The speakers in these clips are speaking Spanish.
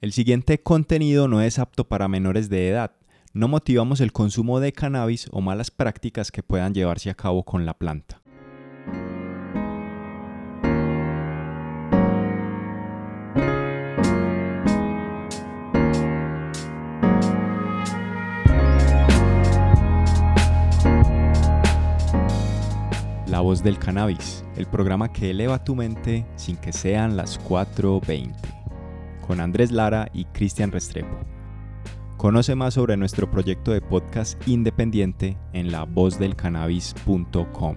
El siguiente contenido no es apto para menores de edad. No motivamos el consumo de cannabis o malas prácticas que puedan llevarse a cabo con la planta. La voz del cannabis, el programa que eleva tu mente sin que sean las 4.20 con Andrés Lara y Cristian Restrepo. Conoce más sobre nuestro proyecto de podcast independiente en lavozdelcannabis.com.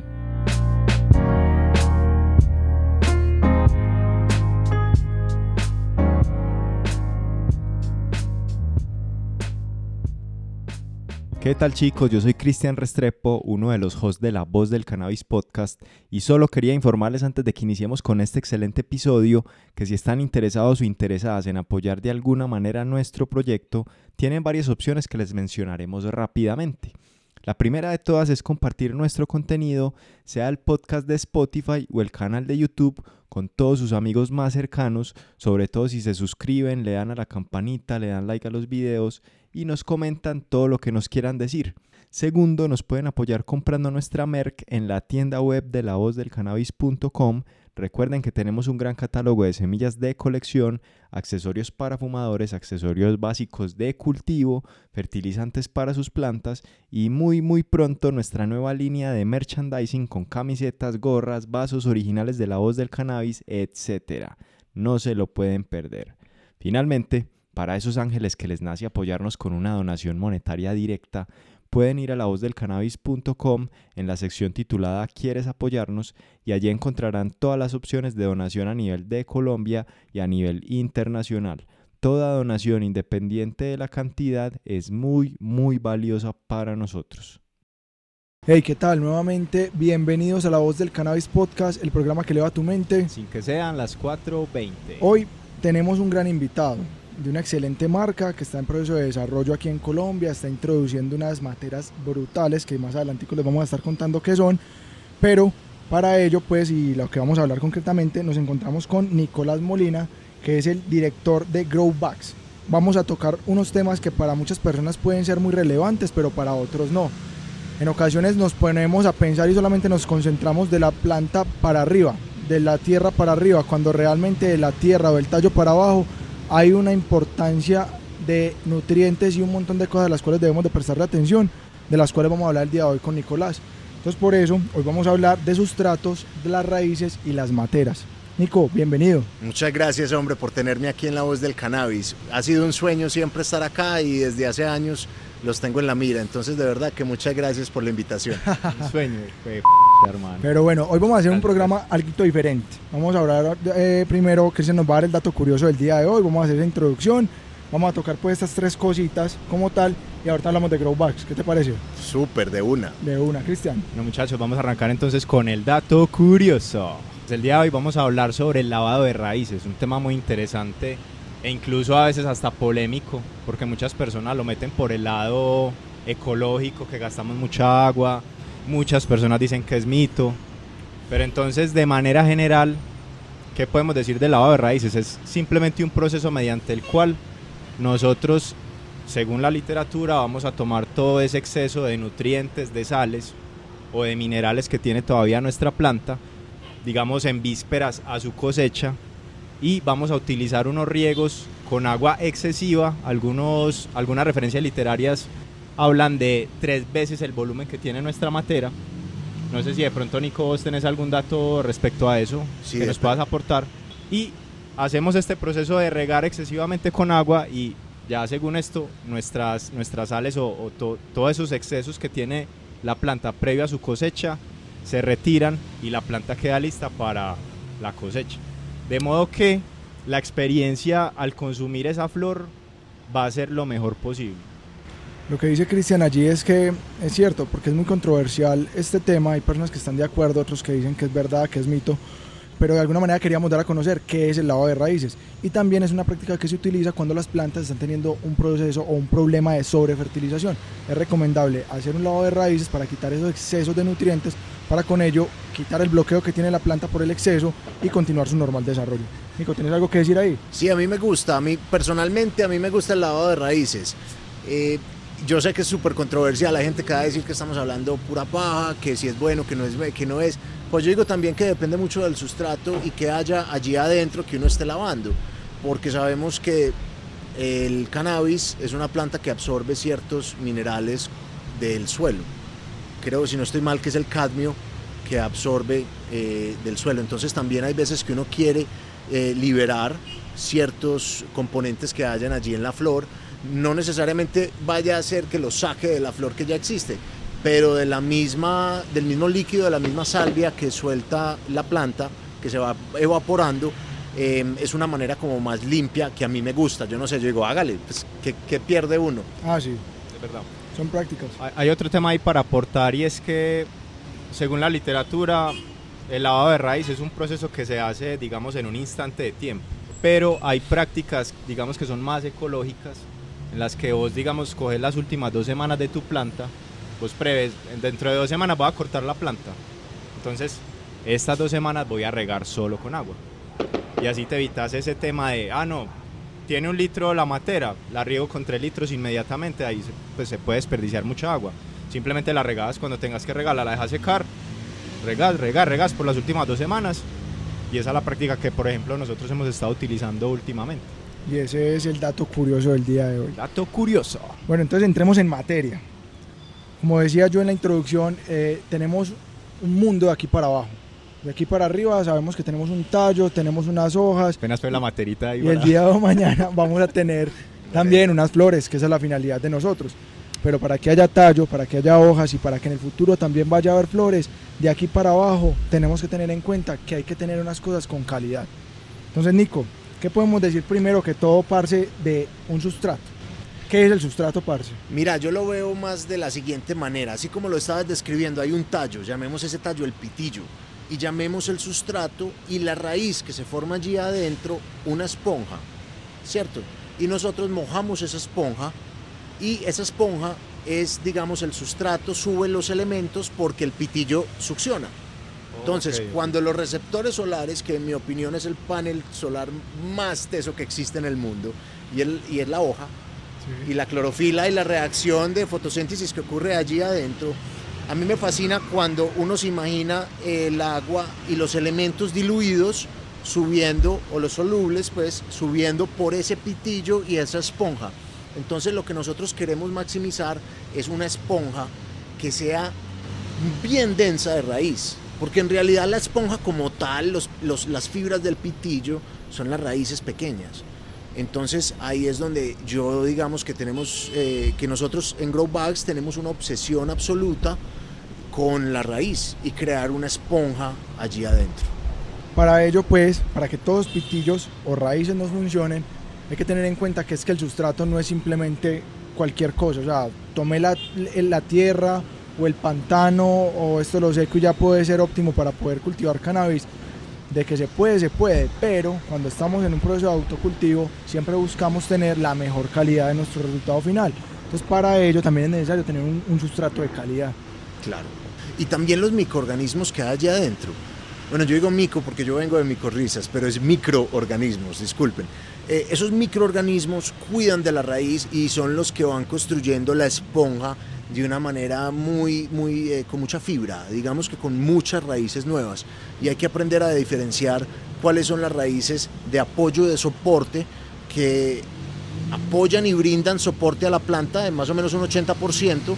¿Qué tal chicos? Yo soy Cristian Restrepo, uno de los hosts de La Voz del Cannabis Podcast y solo quería informarles antes de que iniciemos con este excelente episodio que si están interesados o interesadas en apoyar de alguna manera nuestro proyecto, tienen varias opciones que les mencionaremos rápidamente. La primera de todas es compartir nuestro contenido, sea el podcast de Spotify o el canal de YouTube, con todos sus amigos más cercanos, sobre todo si se suscriben, le dan a la campanita, le dan like a los videos y nos comentan todo lo que nos quieran decir. Segundo, nos pueden apoyar comprando nuestra merch en la tienda web de lavozdelcannabis.com. Recuerden que tenemos un gran catálogo de semillas de colección, accesorios para fumadores, accesorios básicos de cultivo, fertilizantes para sus plantas y muy muy pronto nuestra nueva línea de merchandising con camisetas, gorras, vasos originales de la voz del cannabis, etc. No se lo pueden perder. Finalmente, para esos ángeles que les nace apoyarnos con una donación monetaria directa, pueden ir a lavozdelcannabis.com en la sección titulada ¿Quieres apoyarnos? y allí encontrarán todas las opciones de donación a nivel de Colombia y a nivel internacional. Toda donación independiente de la cantidad es muy, muy valiosa para nosotros. Hey, ¿qué tal? Nuevamente, bienvenidos a La Voz del Cannabis Podcast, el programa que eleva tu mente. Sin que sean las 4.20. Hoy tenemos un gran invitado de una excelente marca que está en proceso de desarrollo aquí en Colombia, está introduciendo unas materas brutales que más adelante les vamos a estar contando qué son, pero para ello pues y lo que vamos a hablar concretamente nos encontramos con Nicolás Molina, que es el director de Growbacks. Vamos a tocar unos temas que para muchas personas pueden ser muy relevantes, pero para otros no. En ocasiones nos ponemos a pensar y solamente nos concentramos de la planta para arriba, de la tierra para arriba, cuando realmente de la tierra o del tallo para abajo hay una importancia de nutrientes y un montón de cosas a las cuales debemos de prestarle atención, de las cuales vamos a hablar el día de hoy con Nicolás. Entonces por eso hoy vamos a hablar de sustratos, de las raíces y las materas. Nico, bienvenido. Muchas gracias hombre por tenerme aquí en La Voz del Cannabis. Ha sido un sueño siempre estar acá y desde hace años los tengo en la mira. Entonces, de verdad que muchas gracias por la invitación. Un sueño, fue, hermano. Pero bueno, hoy vamos a hacer un programa algo diferente. Vamos a hablar eh, primero, que se nos va a dar el dato curioso del día de hoy. Vamos a hacer esa introducción. Vamos a tocar pues estas tres cositas como tal y ahorita hablamos de Growbacks. ¿Qué te parece? Súper, de una. De una, Cristian. Bueno muchachos, vamos a arrancar entonces con el dato curioso. El día de hoy vamos a hablar sobre el lavado de raíces, un tema muy interesante e incluso a veces hasta polémico, porque muchas personas lo meten por el lado ecológico, que gastamos mucha agua, muchas personas dicen que es mito, pero entonces de manera general, ¿qué podemos decir del lavado de raíces? Es simplemente un proceso mediante el cual nosotros, según la literatura, vamos a tomar todo ese exceso de nutrientes, de sales o de minerales que tiene todavía nuestra planta, digamos en vísperas a su cosecha, y vamos a utilizar unos riegos con agua excesiva. Algunos, algunas referencias literarias hablan de tres veces el volumen que tiene nuestra matera. No sé si de pronto, Nico, vos tenés algún dato respecto a eso que nos puedas aportar. Y hacemos este proceso de regar excesivamente con agua y ya según esto, nuestras, nuestras sales o, todos esos excesos que tiene la planta previo a su cosecha se retiran y la planta queda lista para la cosecha. De modo que la experiencia al consumir esa flor va a ser lo mejor posible. Lo que dice Cristian allí es que es cierto, porque es muy controversial este tema, hay personas que están de acuerdo, otros que dicen que es verdad, que es mito, pero de alguna manera queríamos dar a conocer qué es el lavado de raíces. Y también es una práctica que se utiliza cuando las plantas están teniendo un proceso o un problema de sobrefertilización. Es recomendable hacer un lavado de raíces para quitar esos excesos de nutrientes, para con ello quitar el bloqueo que tiene la planta por el exceso y continuar su normal desarrollo. Nico, ¿tienes algo que decir ahí? Sí, a mí me gusta, a mí personalmente a mí me gusta el lavado de raíces. Eh, yo sé que es súper controversial, la gente cada decir que estamos hablando pura paja, que si es bueno, que no es, que no es. Pues yo digo también que depende mucho del sustrato y que haya allí adentro que uno esté lavando, porque sabemos que el cannabis es una planta que absorbe ciertos minerales del suelo. Creo, si no estoy mal, que es el cadmio que absorbe eh, del suelo. Entonces también hay veces que uno quiere eh, liberar ciertos componentes que hayan allí en la flor. No necesariamente vaya a hacer que lo saque de la flor que ya existe, pero de la misma, del mismo líquido, de la misma salvia que suelta la planta, que se va evaporando, em, es una manera como más limpia que a mí me gusta. Yo no sé, yo digo, hágale, pues, ¿qué, pierde uno? Ah, sí. Es verdad. Son prácticas. Hay otro tema ahí para aportar y es que, según la literatura, el lavado de raíz es un proceso que se hace, digamos, en un instante de tiempo. Pero hay prácticas, digamos, que son más ecológicas, en las que vos, digamos, coges las últimas dos semanas de tu planta vos preves, dentro de dos semanas voy a cortar la planta. Entonces, estas dos semanas voy a regar solo con agua. Y así te evitas ese tema de, ah, no, tiene un litro la matera, la riego con tres litros inmediatamente, ahí pues se puede desperdiciar mucha agua. Simplemente la regas cuando tengas que regarla, la dejas secar, regas, regas, regas por las últimas dos semanas. Y esa es la práctica que, por ejemplo, nosotros hemos estado utilizando últimamente. Y ese es el dato curioso del día de hoy. Dato curioso. Bueno, entonces entremos en materia. Como decía yo en la introducción, eh, tenemos un mundo de aquí para abajo. De aquí para arriba sabemos que tenemos un tallo, tenemos unas hojas. Apenas fue la materita. Y, el día de mañana vamos a tener también unas flores, que esa es la finalidad de nosotros. Pero para que haya tallo, para que haya hojas y para que en el futuro también vaya a haber flores, de aquí para abajo tenemos que tener en cuenta que hay que tener unas cosas con calidad. Entonces, Nico, ¿qué podemos decir primero que todo parce de un sustrato? ¿Qué es el sustrato, parce? Mira, yo lo veo más de la siguiente manera. Así como lo estabas describiendo, hay un tallo, llamemos ese tallo el pitillo, y llamemos el sustrato y la raíz que se forma allí adentro una esponja, ¿cierto? Y nosotros mojamos esa esponja y esa esponja es, digamos, el sustrato, sube los elementos porque el pitillo succiona. Entonces, cuando los receptores solares, que en mi opinión es el panel solar más teso que existe en el mundo, y, el, y es la hoja, y la clorofila y la reacción de fotosíntesis que ocurre allí adentro. A mí me fascina cuando uno se imagina el agua y los elementos diluidos subiendo, o los solubles, pues, subiendo por ese pitillo y esa esponja. Entonces lo que nosotros queremos maximizar es una esponja que sea bien densa de raíz, porque en realidad la esponja como tal, las fibras del pitillo son las raíces pequeñas. Entonces ahí es donde yo digamos que tenemos, eh, que nosotros en Grow Bags tenemos una obsesión absoluta con la raíz y crear una esponja allí adentro. Para ello pues, para que todos pitillos o raíces nos funcionen, hay que tener en cuenta que es que el sustrato no es simplemente cualquier cosa, o sea, tomé la, la tierra o el pantano o esto lo seco ya puede ser óptimo para poder cultivar cannabis, de que se puede, se puede, pero cuando estamos en un proceso de autocultivo siempre buscamos tener la mejor calidad de nuestro resultado final. Entonces para ello también es necesario tener un, sustrato de calidad. Claro. Y también los microorganismos que hay allá adentro. Bueno, yo digo mico porque yo vengo de micorrizas, pero es microorganismos, disculpen. Eh, esos microorganismos cuidan de la raíz y son los que van construyendo la esponja de una manera muy, muy, eh, con mucha fibra, digamos que con muchas raíces nuevas. Y hay que aprender a diferenciar cuáles son las raíces de apoyo, de soporte, que apoyan y brindan soporte a la planta de más o menos un 80%.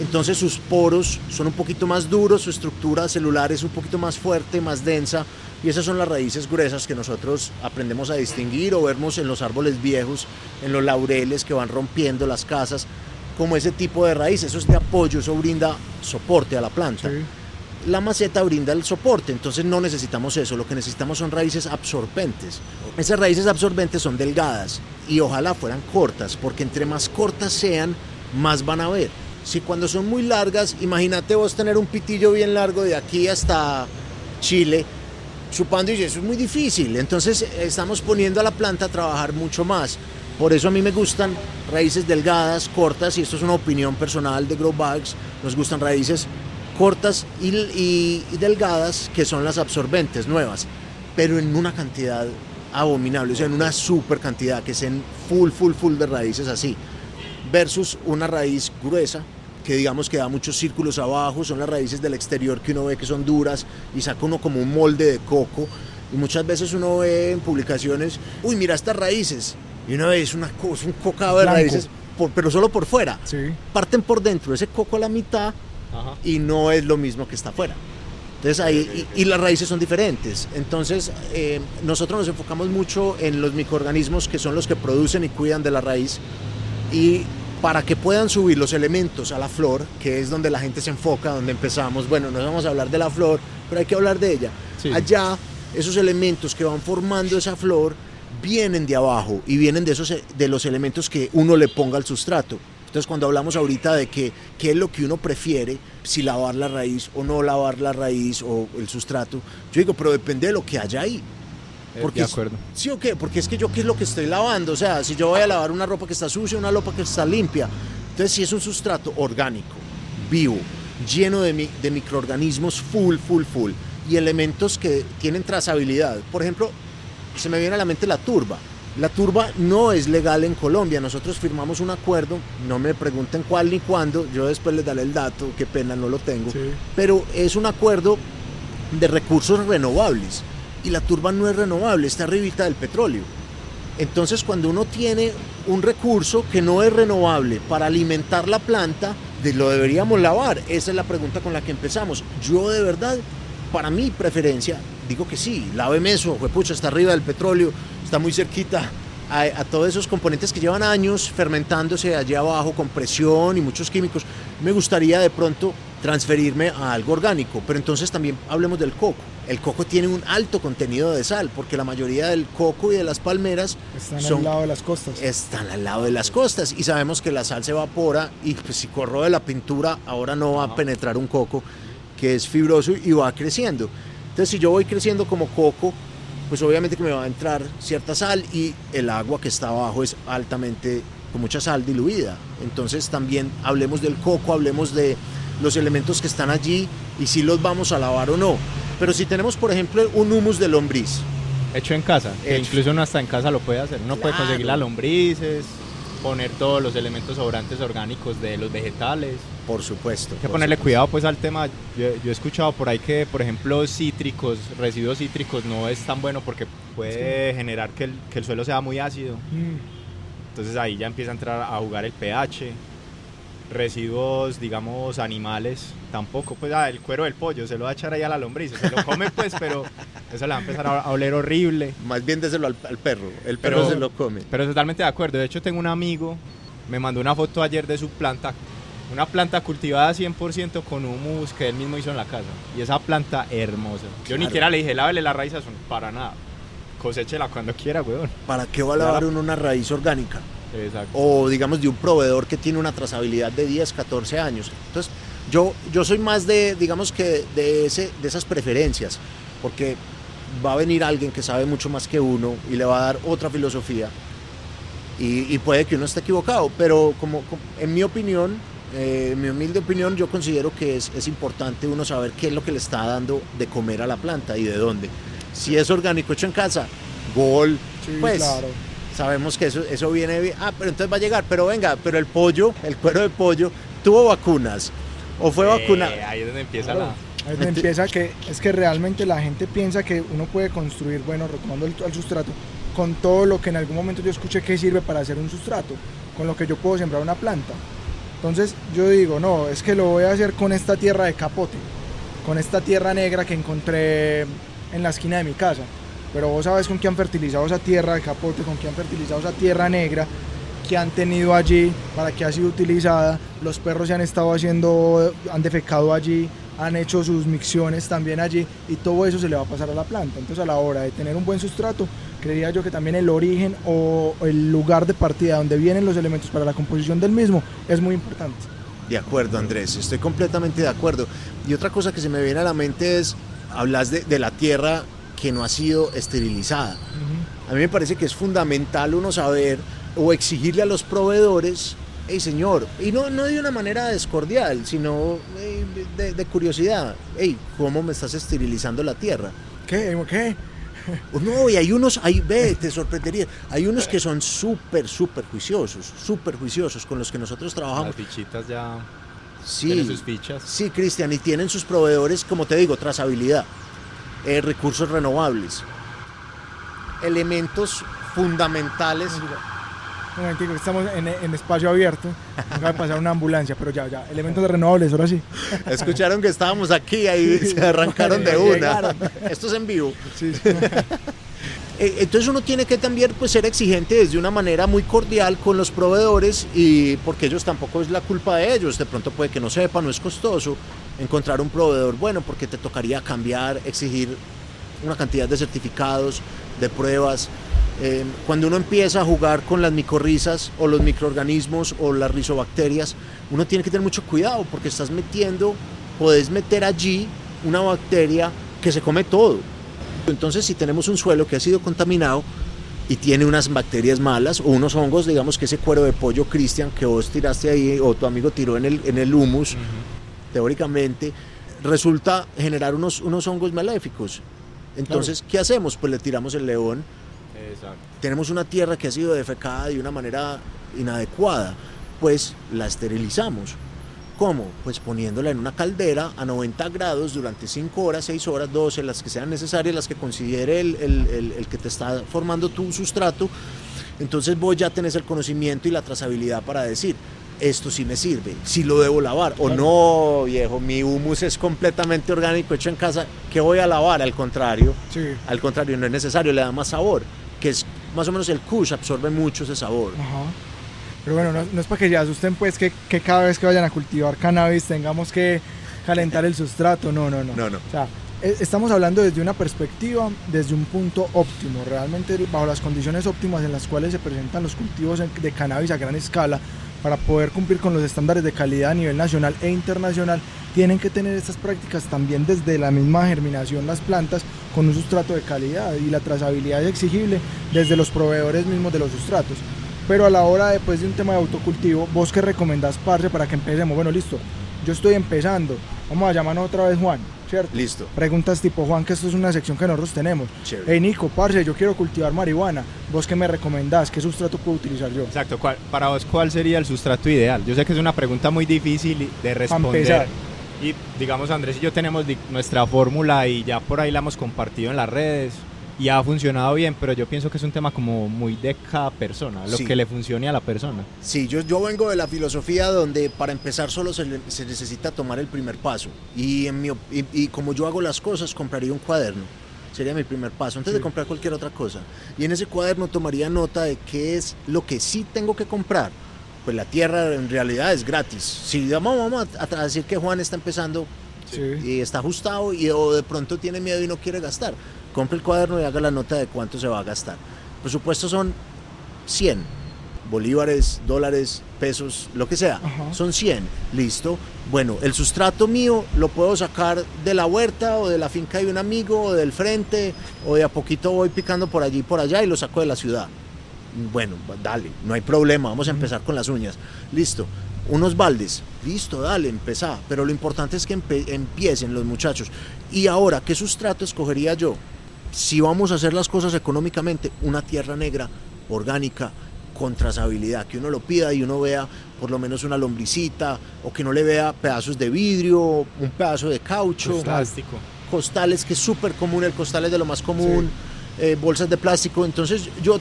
Entonces sus poros son un poquito más duros, su estructura celular es un poquito más fuerte, más densa, y esas son las raíces gruesas que nosotros aprendemos a distinguir o vemos en los árboles viejos, en los laureles que van rompiendo las casas como ese tipo de raíz, eso es de apoyo, eso brinda soporte a la planta. La maceta brinda el soporte, entonces no necesitamos eso, lo que necesitamos son raíces absorbentes. Esas raíces absorbentes son delgadas y ojalá fueran cortas, porque entre más cortas sean, más van a ver. Si cuando son muy largas, imagínate vos tener un pitillo bien largo de aquí hasta Chile, chupando y eso es muy difícil. Entonces estamos poniendo a la planta a trabajar mucho más. Por eso a mí me gustan raíces delgadas, cortas, y esto es una opinión personal de Grow Bags, nos gustan raíces cortas y, delgadas, que son las absorbentes nuevas, pero en una cantidad abominable, o sea, en una super cantidad, que es en full, full, full de raíces así, versus una raíz gruesa, que digamos que da muchos círculos abajo, son las raíces del exterior que uno ve que son duras y saca uno como un molde de coco. Y muchas veces uno ve en publicaciones, uy, mira estas raíces, y una vez una cosa, un cocado de raíces, pero solo por fuera. Parten por dentro, ese coco a la mitad y no es lo mismo que está afuera. Entonces ahí, y, las raíces son diferentes. Entonces eh, nosotros nos enfocamos mucho en los microorganismos que son los que producen y cuidan de la raíz. Y para que puedan subir los elementos a la flor, que es donde la gente se enfoca, donde empezamos, bueno, no vamos a hablar de la flor, pero hay que hablar de ella. Allá, esos elementos que van formando esa flor, vienen de abajo y vienen de, esos, de los elementos que uno le ponga al sustrato. Entonces cuando hablamos ahorita de que qué es lo que uno prefiere, si lavar la raíz o no lavar la raíz o el sustrato, yo digo, pero depende de lo que haya ahí. Eh, porque, de acuerdo. ¿Sí o qué? Porque es que yo qué es lo que estoy lavando. O sea, si yo voy a lavar una ropa que está sucia, una ropa que está limpia. Entonces si es un sustrato orgánico, vivo, lleno de, de microorganismos full, full, full y elementos que tienen trazabilidad. Por ejemplo, se me viene a la mente la turba. La turba no es legal en Colombia. Nosotros firmamos un acuerdo, no me pregunten cuál ni cuándo, yo después les daré el dato, qué pena no lo tengo, pero es un acuerdo de recursos renovables y la turba no es renovable, está arribita del petróleo. Entonces cuando uno tiene un recurso que no es renovable para alimentar la planta, lo deberíamos lavar. Esa es la pregunta con la que empezamos. Yo de verdad, para mi preferencia, digo que sí, láveme eso, pucha, está arriba del petróleo, está muy cerquita a, todos esos componentes que llevan años fermentándose allí abajo con presión y muchos químicos. Me gustaría de pronto transferirme a algo orgánico, pero entonces también hablemos del coco. El coco tiene un alto contenido de sal, porque la mayoría del coco y de las palmeras están al lado de las costas. Están al lado de las costas y sabemos que la sal se evapora y pues, si corro la pintura ahora no va a penetrar un coco que es fibroso y va creciendo. Entonces, si yo voy creciendo como coco, pues obviamente que me va a entrar cierta sal y el agua que está abajo es altamente con mucha sal diluida. Entonces también hablemos del coco, hablemos de los elementos que están allí y si los vamos a lavar o no. Pero si tenemos, por ejemplo, un humus de lombriz. Hecho en casa, que incluso uno hasta en casa lo puede hacer. Uno puede conseguir las lombrices, poner todos los elementos sobrantes orgánicos de los vegetales. Por supuesto. Hay que ponerle cuidado pues al tema. Yo, he escuchado por ahí que, por ejemplo, cítricos, residuos cítricos no es tan bueno porque puede generar que el, suelo sea muy ácido. Mm. Entonces ahí ya empieza a entrar a jugar el pH residuos, digamos, animales, tampoco, pues ah, el cuero del pollo, se lo va a echar ahí a la lombriz, se lo come pues, pero eso le va a empezar a, oler horrible. Más bien déselo al, perro, el perro se lo come. Pero totalmente de acuerdo, de hecho tengo un amigo, me mandó una foto ayer de su planta, una planta cultivada 100% con humus que él mismo hizo en la casa, y esa planta hermosa. Yo ni siquiera le dije, lávele la raíz a su, para nada, cosechela cuando quiera, weón. ¿Para qué va a lavar uno una raíz orgánica? O digamos de un proveedor que tiene una trazabilidad de 10, 14 años. Entonces, yo, yo soy más de, digamos que de, ese, de esas preferencias, porque va a venir alguien que sabe mucho más que uno y le va a dar otra filosofía. Y, puede que uno esté equivocado, pero como, en mi opinión, eh, en mi humilde opinión, yo considero que es, es, importante uno saber qué es lo que le está dando de comer a la planta y de dónde. Si es orgánico hecho en casa, gol, pues claro sabemos que eso, eso viene bien. Ah, pero entonces va a llegar. Pero venga, pero el pollo, el cuero de pollo, tuvo vacunas. ¿O fue vacuna? Ahí es donde empieza la... Ahí donde empieza que es que realmente la gente piensa que uno puede construir, bueno, retomando el, el, sustrato, con todo lo que en algún momento yo escuché que sirve para hacer un sustrato, con lo que yo puedo sembrar una planta. Entonces yo digo, no, es que lo voy a hacer con esta tierra de capote, con esta tierra negra que encontré en la esquina de mi casa pero vos sabes con qué han fertilizado esa tierra de capote, con qué han fertilizado esa tierra negra que han tenido allí, para que ha sido utilizada, los perros se han estado haciendo, han defecado allí, han hecho sus micciones también allí y todo eso se le va a pasar a la planta. Entonces a la hora de tener un buen sustrato, creería yo que también el origen o el lugar de partida donde vienen los elementos para la composición del mismo es muy importante. De acuerdo Andrés, estoy completamente de acuerdo. Y otra cosa que se me viene a la mente es, hablas de la tierra que no ha sido esterilizada. A mí me parece que es fundamental uno saber o exigirle a los proveedores, hey señor, y no, no de una manera descordial, sino eh, de, de curiosidad, hey, ¿cómo me estás esterilizando la tierra? ¿Qué? ¿Qué? No, y hay unos, hay, ve, te sorprendería, hay unos que son súper, súper juiciosos, súper juiciosos con los que nosotros trabajamos. Las fichitas ya Sí, tienen sus fichas. sí, Cristian, y tienen sus proveedores, como te digo, trazabilidad, eh, recursos renovables, elementos fundamentales. Un momentico, estamos en, en espacio abierto. Acaba de pasar una ambulancia, pero ya, ya. Elementos renovables, ahora sí. Escucharon que estábamos aquí, ahí se arrancaron de una. Llegaron. Esto es en vivo. Sí, sí. Entonces uno tiene que también pues, ser exigente desde una manera muy cordial con los proveedores y porque ellos tampoco es la culpa de ellos, de pronto puede que no sepa, no es costoso encontrar un proveedor bueno porque te tocaría cambiar, exigir una cantidad de certificados, de pruebas. Eh, cuando uno empieza a jugar con las micorrizas o los microorganismos o las rizobacterias, uno tiene que tener mucho cuidado porque estás metiendo, puedes meter allí una bacteria que se come todo. Entonces, si tenemos un suelo que ha sido contaminado y tiene unas bacterias malas o unos hongos, digamos que ese cuero de pollo Cristian que vos tiraste ahí o tu amigo tiró en el, en el humus, teóricamente, resulta generar unos, unos hongos maléficos. Entonces, ¿qué hacemos? Pues le tiramos el león. Exacto. Tenemos una tierra que ha sido defecada de una manera inadecuada, pues la esterilizamos. ¿Cómo? Pues poniéndola en una caldera a 90 grados durante 5 horas, 6 horas, 12, las que sean necesarias, las que considere el, el- el- el que te está formando tu sustrato. Entonces vos ya tenés el conocimiento y la trazabilidad para decir, esto sí me sirve, sí lo debo lavar. O no, viejo, mi humus es completamente orgánico, hecho en casa, ¿qué voy a lavar? Al contrario, Sí. al contrario, no es necesario, le da más sabor, que es más o menos el kush, absorbe mucho ese sabor. Ajá. Pero bueno, no, no es para que se asusten pues que, que cada vez que vayan a cultivar cannabis tengamos que calentar el sustrato. No, no, no. No, no. O sea, e- estamos hablando desde una perspectiva, desde un punto óptimo, realmente bajo las condiciones óptimas en las cuales se presentan los cultivos de cannabis a gran escala para poder cumplir con los estándares de calidad a nivel nacional e internacional, tienen que tener estas prácticas también desde la misma germinación las plantas con un sustrato de calidad y la trazabilidad es exigible desde los proveedores mismos de los sustratos. Pero a la hora después de un tema de autocultivo, vos qué recomendás, parce, para que empecemos. Bueno, listo, yo estoy empezando. Vamos a llamarnos otra vez Juan, ¿cierto? Listo. Preguntas tipo Juan, que esto es una sección que nosotros tenemos. Chévere. Hey Nico, parce, yo quiero cultivar marihuana. ¿Vos qué me recomendás? ¿Qué sustrato puedo utilizar yo? Exacto. ¿cuál- para vos, ¿cuál sería el sustrato ideal? Yo sé que es una pregunta muy difícil de responder. empezar. Y digamos, Andrés y yo tenemos nuestra fórmula y ya por ahí la hemos compartido en las redes y ha funcionado bien, pero yo pienso que es un tema como muy de cada persona, lo Sí. que le funcione a la persona. Sí, yo, yo vengo de la filosofía donde para empezar solo se, le- se necesita tomar el primer paso. Y, en mi y, y como yo hago las cosas, compraría un cuaderno. Sería mi primer paso, antes de comprar cualquier otra cosa. Y en ese cuaderno tomaría nota de qué es lo que sí tengo que comprar. Pues la tierra en realidad es gratis. Si vamos, vamos a, a decir que Juan está empezando Sí. y está ajustado y o de pronto tiene miedo y no quiere gastar, compre el cuaderno y haga la nota de cuánto se va a gastar. Por supuesto son 100 bolívares, dólares, pesos, lo que sea. Ajá. Son 100, listo. Bueno, el sustrato mío lo puedo sacar de la huerta o de la finca de un amigo o del frente o de a poquito voy picando por allí y por allá y lo saco de la ciudad. Bueno, dale, no hay problema, vamos a empezar con las uñas. Listo. Unos baldes, listo, dale, empezá. Pero lo importante es que empiecen los muchachos. Y ahora, ¿qué sustrato escogería yo? Si vamos a hacer las cosas económicamente, una tierra negra, orgánica, con trazabilidad, que uno lo pida y uno vea por lo menos una lombricita, o que no le vea pedazos de vidrio, un pedazo de caucho Plástico. costales, que es súper común, el costal es de lo más común, eh, bolsas de plástico. Entonces yo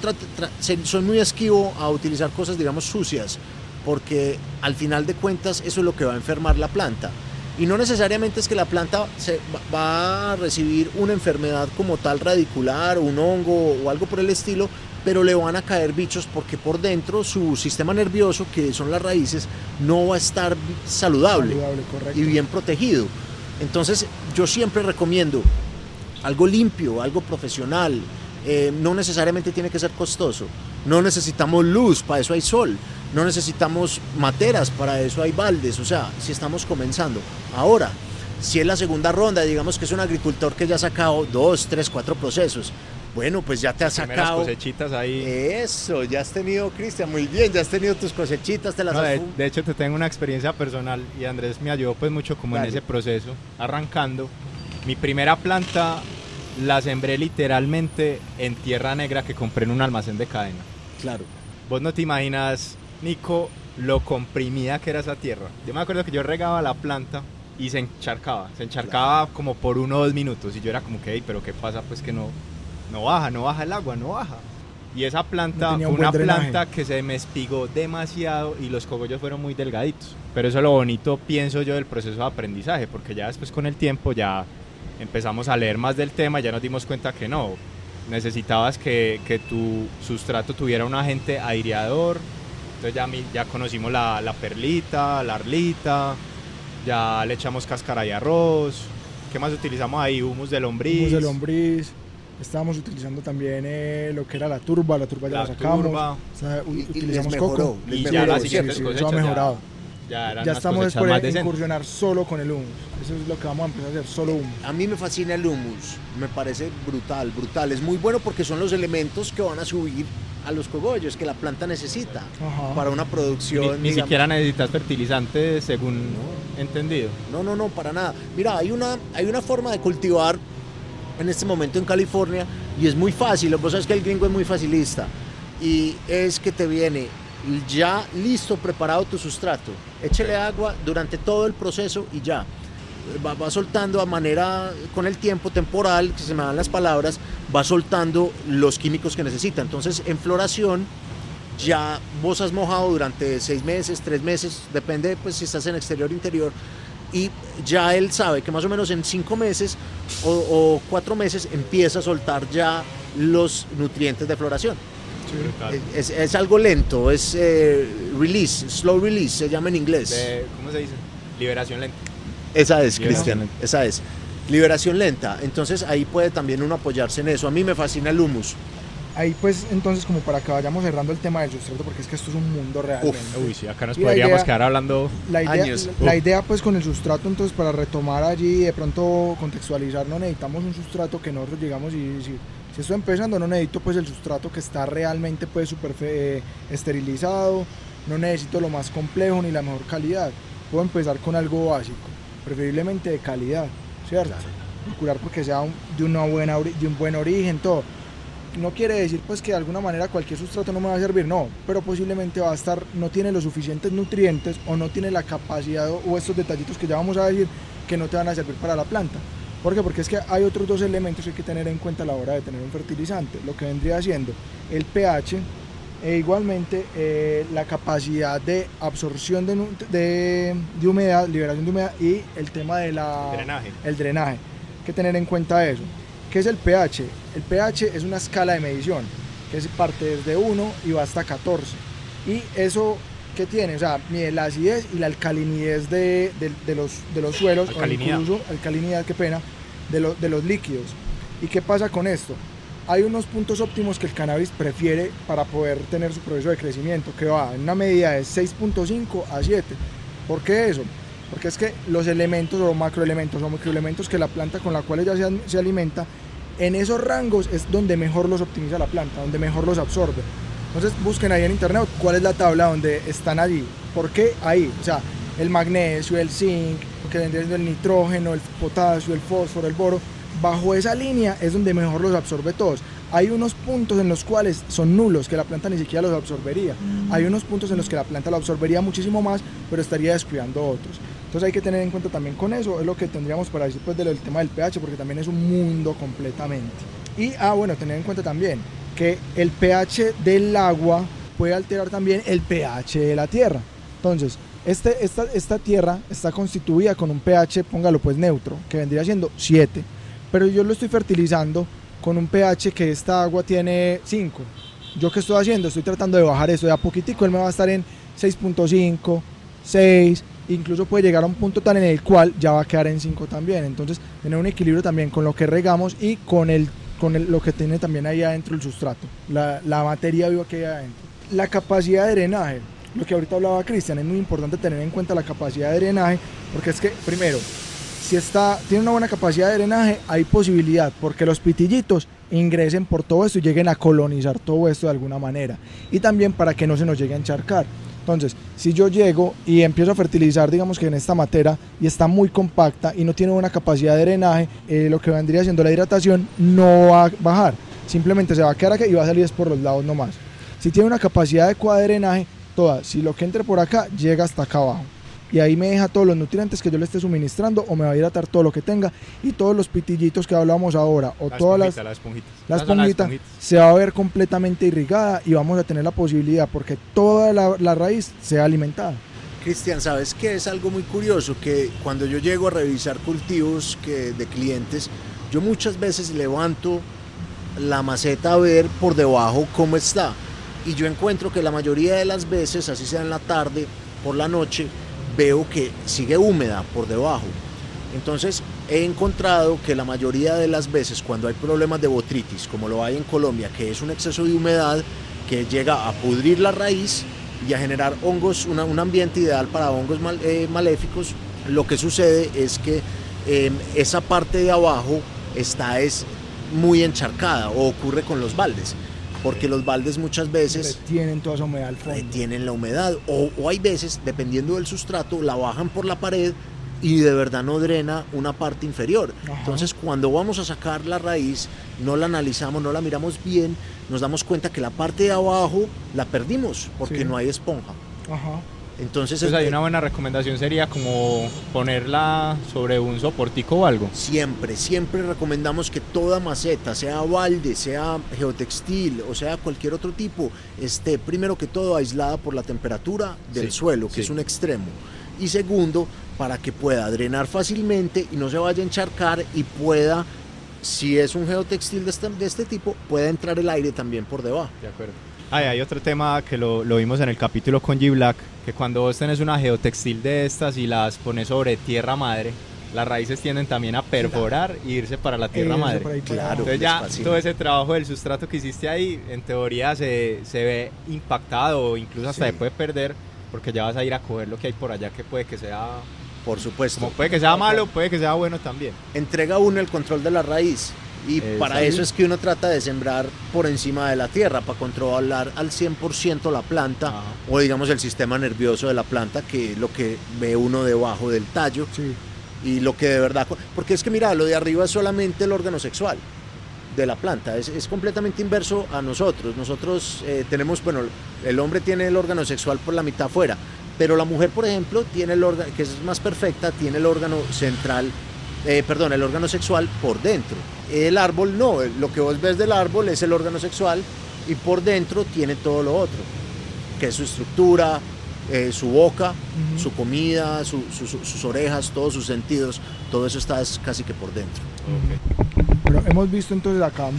soy muy esquivo a utilizar cosas, digamos, sucias, porque al final de cuentas eso es lo que va a enfermar la planta. Y no necesariamente es que la planta se va- a recibir una enfermedad como tal radicular, un hongo o algo por el estilo, pero le van a caer bichos porque por dentro su sistema nervioso, que son las raíces, no va a estar saludable y bien protegido. Entonces yo siempre recomiendo algo limpio, algo profesional. eh, no necesariamente tiene que ser costoso. No necesitamos luz, para eso hay sol. No necesitamos materas, para eso hay baldes. O sea, si estamos comenzando. Ahora, Si es la segunda ronda, digamos que es un agricultor que ya ha sacado dos, tres, cuatro procesos. Bueno, pues ya te has Primeras sacado. cosechitas ahí. Eso, ya has tenido, Cristian, muy bien, ya has tenido tus cosechitas, te las No, has de, hecho te tengo una experiencia personal y Andrés me ayudó pues mucho como Dale. en ese proceso, arrancando. Mi primera planta la sembré literalmente en tierra negra que compré en un almacén de cadena. Claro. Vos no te imaginas, Nico, lo comprimida que era esa tierra. Yo me acuerdo que yo regaba la planta y se encharcaba, se encharcaba como por uno o dos minutos y yo era como que, "Ey, pero ¿qué pasa? Pues que no, no baja, no baja el agua, no baja. Y esa planta No tenía fue un buen una drenaje. planta que se me espigó demasiado y los cogollos fueron muy delgaditos. Pero eso es lo bonito, pienso yo, del proceso de aprendizaje, porque ya después con el tiempo ya empezamos a leer más del tema y ya nos dimos cuenta que no, necesitabas que, que tu sustrato tuviera un agente aireador. Entonces ya, ya conocimos la, la perlita, la arlita, ya le echamos cáscara de arroz. ¿Qué más utilizamos ahí? Humus de lombriz. Humus de lombriz. Estábamos utilizando también eh, lo que era la turba, la turba ya La la, sacamos. turba. O sea, u- Y- y les utilizamos mejoró, coco. les Y ya mejoró, las siguientes sí, cosechas eso ha ya- mejorado. Ya, eran Ya estamos por más decentes. incursionar solo con el humus. Eso es lo que vamos a empezar a hacer, solo humus. A mí me fascina el humus, me parece brutal, brutal. Es muy bueno porque son los elementos que van a subir a los cogollos que la planta necesita Ajá. para una producción. ni digamos- siquiera necesitas fertilizantes según entendido. No, no, no, para nada. Mira, hay una, hay una forma de cultivar en este momento en California y es muy fácil. Vos sabes que el gringo es muy facilista y es que te viene ya listo, preparado tu sustrato. Échele agua durante todo el proceso y ya. Va, va soltando a manera, con el tiempo temporal, que se me dan las palabras, va soltando los químicos que necesita. Entonces, en floración, ya vos has mojado durante seis meses, tres meses, depende pues si estás en exterior o interior, y ya él sabe que más o menos en cinco meses o, o cuatro meses empieza a soltar ya los nutrientes de floración. Es, es algo lento, es eh, release, slow release, se llama en inglés. De- ¿Cómo se dice? Liberación lenta. Esa es, Cristian, esa es. Liberación lenta, entonces ahí puede también uno apoyarse en eso. A mí me fascina el humus. Ahí pues entonces como para que vayamos cerrando el tema del sustrato porque es que esto es un mundo realmente. Uy, sí, acá nos Y la podríamos idea- quedar hablando. La idea, Años. la idea pues con el sustrato entonces para retomar allí de pronto contextualizar no necesitamos un sustrato que nosotros llegamos y si, si estoy empezando no necesito pues el sustrato que está realmente pues súper fe- eh, esterilizado no necesito lo más complejo ni la mejor calidad. Puedo empezar con algo básico preferiblemente de calidad cierto procurar porque sea un- de una buena de un buen origen todo. No quiere decir pues que de alguna manera cualquier sustrato no me va a servir, no, pero posiblemente va a estar, no tiene los suficientes nutrientes o no tiene la capacidad o estos detallitos que ya vamos a decir que no te van a servir para la planta. ¿Por qué? Porque es que hay otros dos elementos que hay que tener en cuenta a la hora de tener un fertilizante, lo que vendría siendo el pH e igualmente eh, la capacidad de absorción de, de, de humedad, liberación de humedad y el tema de la Drenaje. el drenaje. Hay que tener en cuenta eso. ¿Qué es el pH? El pH es una escala de medición que es parte desde 1 y va hasta 14. Y eso, ¿qué tiene? O sea, mide la acidez y la alcalinidad de, de- de los, de los suelos, Alcalinidad. o incluso alcalinidad, qué pena, de, lo- de los líquidos. ¿Y qué pasa con esto? Hay unos puntos óptimos que el cannabis prefiere para poder tener su proceso de crecimiento, que va en una medida de 6.5 a 7. ¿Por qué eso? Porque es que los elementos o macroelementos o microelementos que la planta con la cual ella se, se alimenta, en esos rangos es donde mejor los optimiza la planta, donde mejor los absorbe. Entonces busquen ahí en internet cuál es la tabla donde están allí. ¿Por qué ahí? O sea, el magnesio, el zinc, que vendría siendo el nitrógeno, el potasio, el fósforo, el boro. Bajo esa línea es donde mejor los absorbe todos. Hay unos puntos en los cuales son nulos, que la planta ni siquiera los absorbería. Hay unos puntos en los que la planta lo absorbería muchísimo más, pero estaría descuidando otros. Entonces hay que tener en cuenta también con eso, es lo que tendríamos para decir pues, del tema del pH, porque también es un mundo completamente. Y, ah, bueno, tener en cuenta también que el pH del agua puede alterar también el pH de la tierra. Entonces, este, esta, tierra está constituida con un pH, póngalo pues neutro, que vendría siendo 7. Pero yo lo estoy fertilizando con un pH que esta agua tiene 5. ¿Yo qué estoy haciendo? Estoy tratando de bajar eso de a poquitico, él me va a estar en 6.5, 6, incluso puede llegar a un punto tal en el cual ya va a quedar en 5 también. Entonces, tener un equilibrio también con lo que regamos y con, el, con lo que tiene también ahí adentro el sustrato, la, la materia viva que hay adentro. La capacidad de drenaje, lo que ahorita hablaba Cristian, es muy importante tener en cuenta la capacidad de drenaje, porque es que, primero, si está, tiene una buena capacidad de drenaje, hay posibilidad porque los pitillitos ingresen por todo esto y lleguen a colonizar todo esto de alguna manera. Y también para que no se nos llegue a encharcar. Entonces, si yo llego y empiezo a fertilizar, digamos que en esta materia y está muy compacta y no tiene buena capacidad de drenaje, eh, lo que vendría siendo la hidratación no va a bajar. Simplemente se va a quedar aquí y va a salir por los lados nomás. Si tiene una capacidad adecuada de drenaje, toda, si lo que entre por acá llega hasta acá abajo y ahí me deja todos los nutrientes que yo le esté suministrando o me va a hidratar todo lo que tenga y todos los pitillitos que hablamos ahora o todas las las esponjitas. la son las esponjita esponjitas. se va a ver completamente irrigada y vamos a tener la posibilidad porque toda la, la raíz sea alimentada. Cristian, ¿sabes qué? Es algo muy curioso que cuando yo llego a revisar cultivos que, de clientes, yo muchas veces levanto la maceta a ver por debajo cómo está. Y yo encuentro que la mayoría de las veces, así sea en la tarde, por la noche, veo que sigue húmeda por debajo. Entonces he encontrado que la mayoría de las veces cuando hay problemas de botritis, como lo hay en Colombia, que es un exceso de humedad que llega a pudrir la raíz y a generar hongos, una- un ambiente ideal para hongos eh, maléficos, lo que sucede es que eh, esa parte de abajo está es muy encharcada o ocurre con los baldes, porque los baldes muchas veces Tienen toda esa humedad al fondo. retienen la humedad o, o hay veces, dependiendo del sustrato, la bajan por la pared y de verdad no drena una parte inferior. Ajá. Entonces cuando vamos a sacar la raíz, no la analizamos, no la miramos bien, nos damos cuenta que la parte de abajo la perdimos porque Sí. no hay esponja. Ajá. Entonces, Entonces hay una buena recomendación sería como ponerla sobre un soportico o algo. Siempre, siempre recomendamos que toda maceta, sea balde, sea geotextil o sea cualquier otro tipo, esté primero que todo aislada por la temperatura del Sí, suelo, que sí. es un extremo. Y segundo, para que pueda drenar fácilmente y no se vaya a encharcar y pueda, si es un geotextil de este, de este tipo, pueda entrar el aire también por debajo. De acuerdo. Ay, hay otro tema que lo, lo vimos en el capítulo con G Black, que cuando vos tenés una geotextil de estas y las pones sobre tierra madre, las raíces tienden también a perforar e irse para la tierra madre. Claro. Entonces ya todo ese trabajo del sustrato que hiciste ahí, en teoría se, se ve impactado o incluso hasta Sí. se puede perder porque ya vas a ir a coger lo que hay por allá que puede que sea, Por supuesto. como puede que sea malo, puede que sea bueno también. entrega uno el control de la raíz. Y para eso es que uno trata de sembrar por encima de la tierra, para controlar al 100% la planta Ajá. o digamos el sistema nervioso de la planta, que es lo que ve uno debajo del tallo Sí. y lo que de verdad... Porque es que mira, lo de arriba es solamente el órgano sexual de la planta, es, es completamente inverso a nosotros. Nosotros eh, tenemos, bueno, el hombre tiene el órgano sexual por la mitad afuera, pero la mujer, por ejemplo, tiene el órgano, que es más perfecta, tiene el órgano central, eh, perdón, el órgano sexual por dentro. El árbol no, lo que vos ves del árbol es el órgano sexual y por dentro tiene todo lo otro, que es su estructura, eh, su boca, su comida, su- su- su- sus orejas, todos sus sentidos, todo eso está es casi que por dentro. Pero hemos visto entonces acá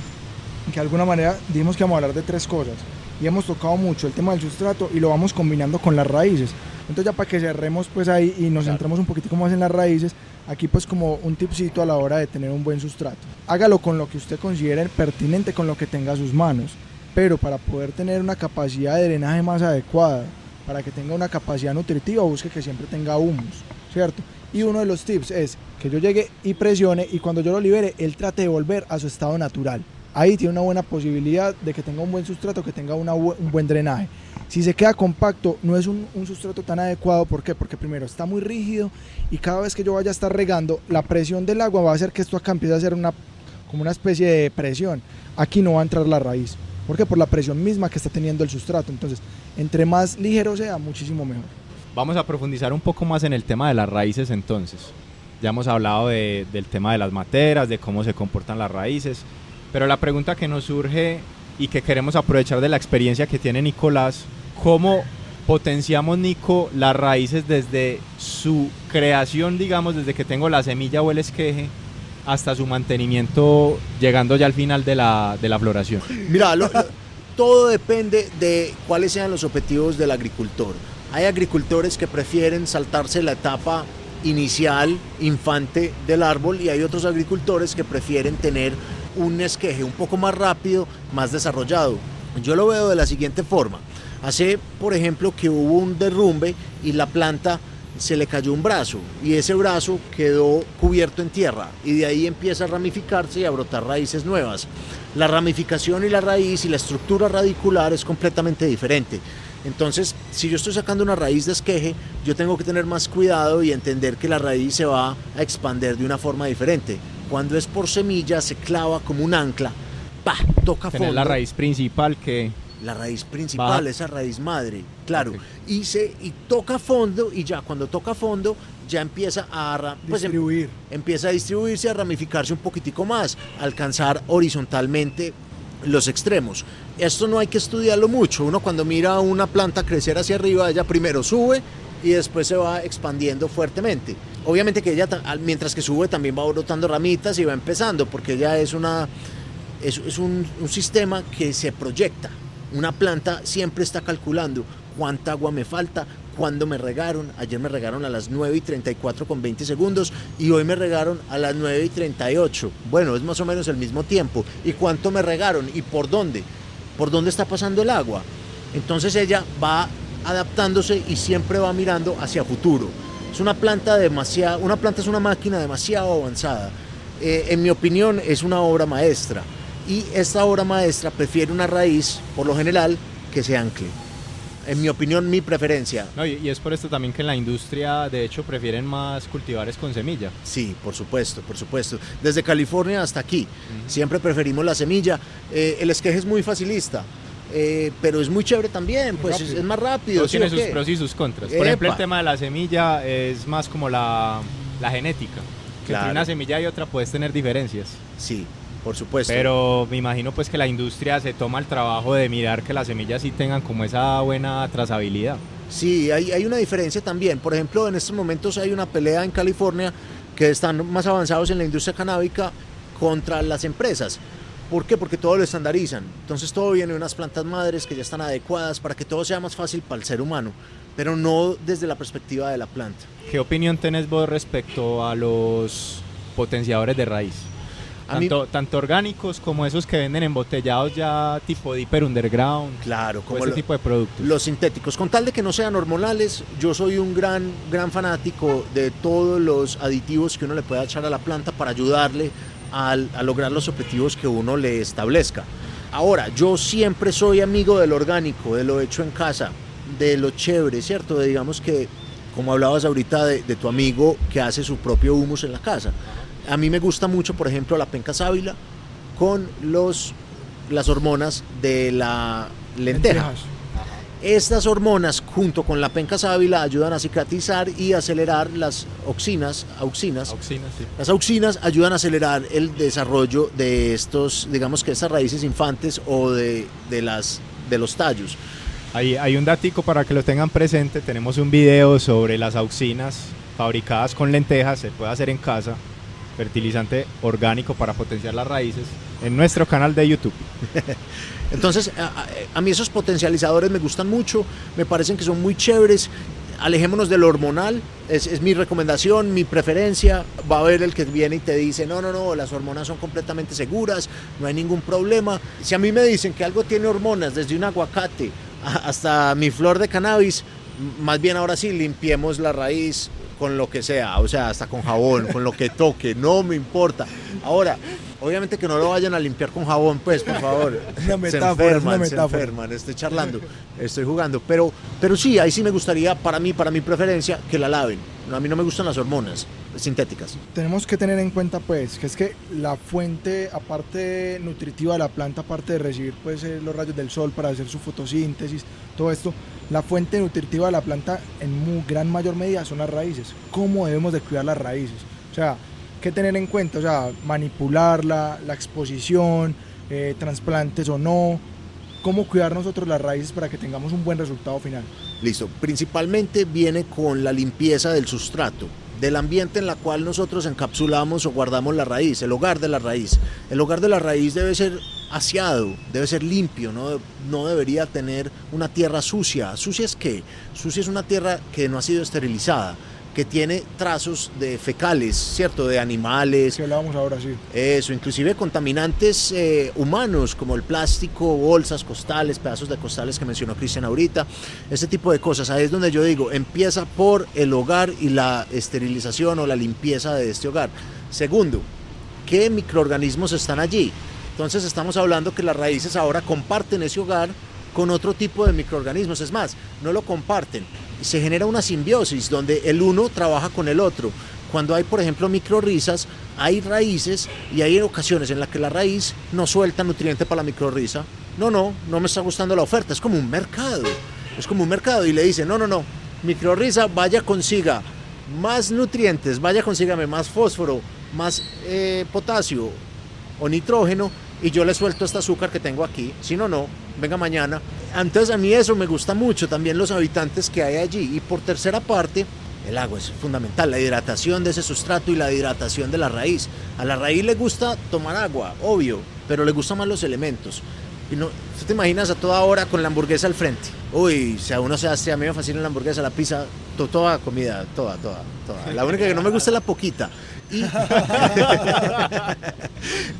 que de alguna manera dijimos que vamos a hablar de tres cosas y hemos tocado mucho el tema del sustrato y lo vamos combinando con las raíces. Entonces ya para que cerremos pues ahí y nos Claro. centremos un poquitico más en las raíces, aquí pues como un tipcito a la hora de tener un buen sustrato. Hágalo con lo que usted considere pertinente con lo que tenga a sus manos, pero para poder tener una capacidad de drenaje más adecuada, para que tenga una capacidad nutritiva, busque que siempre tenga humus, ¿cierto? Y uno de los tips es que yo llegue y presione y cuando yo lo libere, él trate de volver a su estado natural. Ahí tiene una buena posibilidad de que tenga un buen sustrato, que tenga un buen drenaje. Si se queda compacto, no es un, un sustrato tan adecuado. ¿Por qué? Porque primero está muy rígido y cada vez que yo vaya a estar regando, la presión del agua va a hacer que esto acá empiece a hacer una, como una especie de presión. Aquí no va a entrar la raíz. ¿Por qué? Por la presión misma que está teniendo el sustrato. Entonces, entre más ligero sea, muchísimo mejor. Vamos a profundizar un poco más en el tema de las raíces entonces. Ya hemos hablado de- del tema de las materas, de cómo se comportan las raíces, pero la pregunta que nos surge y que queremos aprovechar de la experiencia que tiene Nicolás, ¿cómo potenciamos, Nico, las raíces desde su creación, digamos, desde que tengo la semilla o el esqueje, hasta su mantenimiento, llegando ya al final de la, de la floración? Mira, todo depende de cuáles sean los objetivos del agricultor. Hay agricultores que prefieren saltarse la etapa inicial, infante del árbol, y hay otros agricultores que prefieren tener un esqueje un poco más rápido, más desarrollado. Yo lo veo de la siguiente forma. Hace, por ejemplo, que hubo un derrumbe y la planta se le cayó un brazo y ese brazo quedó cubierto en tierra y de ahí empieza a ramificarse y a brotar raíces nuevas. La ramificación y la raíz y la estructura radicular es completamente diferente. Entonces, si yo estoy sacando una raíz de esqueje, yo tengo que tener más cuidado y entender que la raíz se va a expander de una forma diferente. Cuando es por semilla, se clava como un ancla, toca Tener fondo. la raíz principal que La raíz principal, Va. esa raíz madre, claro. Y, se, y toca fondo y ya cuando toca fondo ya empieza a, pues, em- Distribuir. empieza a distribuirse, a ramificarse un poquitico más, a alcanzar horizontalmente los extremos. Esto no hay que estudiarlo mucho. Uno cuando mira una planta crecer hacia arriba, ella primero sube y después se va expandiendo fuertemente. Obviamente que ella, mientras que sube, también va brotando ramitas y va empezando, porque ella es, una, es, un sistema que se proyecta. Una planta siempre está calculando cuánta agua me falta, cuándo me regaron. Ayer me regaron a las 9 y 34 con 20 segundos y hoy me regaron a las 9 y 38. Bueno, es más o menos el mismo tiempo. ¿Y cuánto me regaron? ¿Y por dónde? ¿Por dónde está pasando el agua? Entonces ella va adaptándose y siempre va mirando hacia futuro. Es una planta demasiado, una planta es una máquina demasiado avanzada. Eh, en mi opinión es una obra maestra y esta obra maestra prefiere una raíz, por lo general, que se ancle. En mi opinión, mi preferencia. No, y, y es por esto también que en la industria, de hecho, prefieren más cultivares con semilla. Sí, por supuesto, por supuesto. Desde California hasta aquí, siempre preferimos la semilla. Eh, el esqueje es muy facilista, eh, pero es muy chévere también, pues es, más rápido. Todo ¿sí tiene sus qué? pros y sus contras. Por ejemplo, el tema de la semilla es más como la, la genética. Que Claro. entre una semilla y otra puedes tener diferencias. Sí, por supuesto. Pero me imagino pues que la industria se toma el trabajo de mirar que las semillas sí tengan como esa buena trazabilidad. Sí, hay, hay una diferencia también. Por ejemplo, en estos momentos hay una pelea en California que están más avanzados en la industria canábica contra las empresas. ¿Por qué? Porque todo lo estandarizan. Entonces todo viene de unas plantas madres que ya están adecuadas para que todo sea más fácil para el ser humano, pero no desde la perspectiva de la planta. ¿Qué opinión tenés vos respecto a los potenciadores de raíz? Mí- Tanto, tanto orgánicos como esos que venden embotellados ya tipo Deeper Underground, Claro, como ese lo- tipo de productos. los sintéticos. Con tal de que no sean hormonales, yo soy un gran, gran fanático de todos los aditivos que uno le pueda echar a la planta para ayudarle a, lograr los objetivos que uno le establezca. Ahora, yo siempre soy amigo del orgánico, de lo hecho en casa, de lo chévere, ¿cierto? De, digamos que, como hablabas ahorita de, de tu amigo que hace su propio humus en la casa. A mí me gusta mucho, por ejemplo, la penca sábila con los, las hormonas de la lenteja. Lentejas. Estas hormonas, junto con la penca sábila, ayudan a cicatrizar y acelerar las auxinas, auxinas. Auxinas, sí. Las auxinas ayudan a acelerar el desarrollo de estos, digamos que estas raíces infantes o de, de las, de los tallos. Hay, hay un datico para que lo tengan presente. Tenemos un video sobre las auxinas fabricadas con lentejas. Se puede hacer en casa. Fertilizante orgánico para potenciar las raíces. En nuestro canal de YouTube. Entonces, a, mí esos potencializadores me gustan mucho, me parecen que son muy chéveres. Alejémonos de lo hormonal, es, es mi recomendación, mi preferencia. Va a haber el que viene y te dice, no, no, no, las hormonas son completamente seguras, no hay ningún problema. Si a mí me dicen que algo tiene hormonas, desde un aguacate hasta mi flor de cannabis, más bien ahora sí limpiemos la raíz con lo que sea, o sea, hasta con jabón, con lo que toque, no me importa. Ahora, obviamente que no lo vayan a limpiar con jabón, pues, por favor. Una se metáfora, es enferman, una se enferman, estoy charlando, estoy jugando. Pero, pero sí, ahí sí me gustaría, para mí, para mi preferencia, que la laven. A mí no me gustan las hormonas sintéticas. Tenemos que tener en cuenta pues que es que la fuente aparte nutritiva de la planta, aparte de recibir pues eh, los rayos del sol para hacer su fotosíntesis, todo esto, la fuente nutritiva de la planta en mu- gran mayor medida son las raíces. ¿Cómo debemos de cuidar las raíces? O sea, ¿qué tener en cuenta? O sea, manipularla, la exposición, eh, trasplantes o no. ¿Cómo cuidar nosotros las raíces para que tengamos un buen resultado final? Listo. Principalmente viene con la limpieza del sustrato, del ambiente en la cual nosotros encapsulamos o guardamos la raíz, el hogar de la raíz. El hogar de la raíz debe ser aseado, debe ser limpio, no, no debería tener una tierra sucia. ¿Sucia es qué? Sucia es una tierra que no ha sido esterilizada, que tiene trazos de fecales, ¿cierto? De animales. Que hablábamos ahora, sí. Eso, inclusive contaminantes eh, humanos como el plástico, bolsas, costales, pedazos de costales que mencionó Cristian ahorita, ese tipo de cosas. Ahí es donde yo digo, empieza por el hogar y la esterilización o la limpieza de este hogar. Segundo, ¿qué microorganismos están allí? Entonces estamos hablando que las raíces ahora comparten ese hogar con otro tipo de microorganismos. Es más, no lo comparten. Se genera una simbiosis donde el uno trabaja con el otro. Cuando hay, por ejemplo, microrrizas, hay raíces y hay ocasiones en las que la raíz no suelta nutriente para la microrriza. No, no, no me está gustando la oferta. Es como un mercado. Es como un mercado y le dice, no, no, no, microrriza, vaya consiga más nutrientes, vaya consígame más fósforo, más eh, potasio o nitrógeno y yo le suelto este azúcar que tengo aquí. Si no, no, venga mañana. Entonces a mí eso me gusta mucho, también los habitantes que hay allí. Y por tercera parte, el agua es fundamental, la hidratación de ese sustrato y la hidratación de la raíz. A la raíz le gusta tomar agua, obvio, pero le gustan más los elementos. Y no, ¿Tú te imaginas a toda hora con la hamburguesa al frente? Uy, si a uno se hace, a mí me fascina la hamburguesa, la pizza, toda comida, toda, toda, toda. La única que no me gusta es la poquita.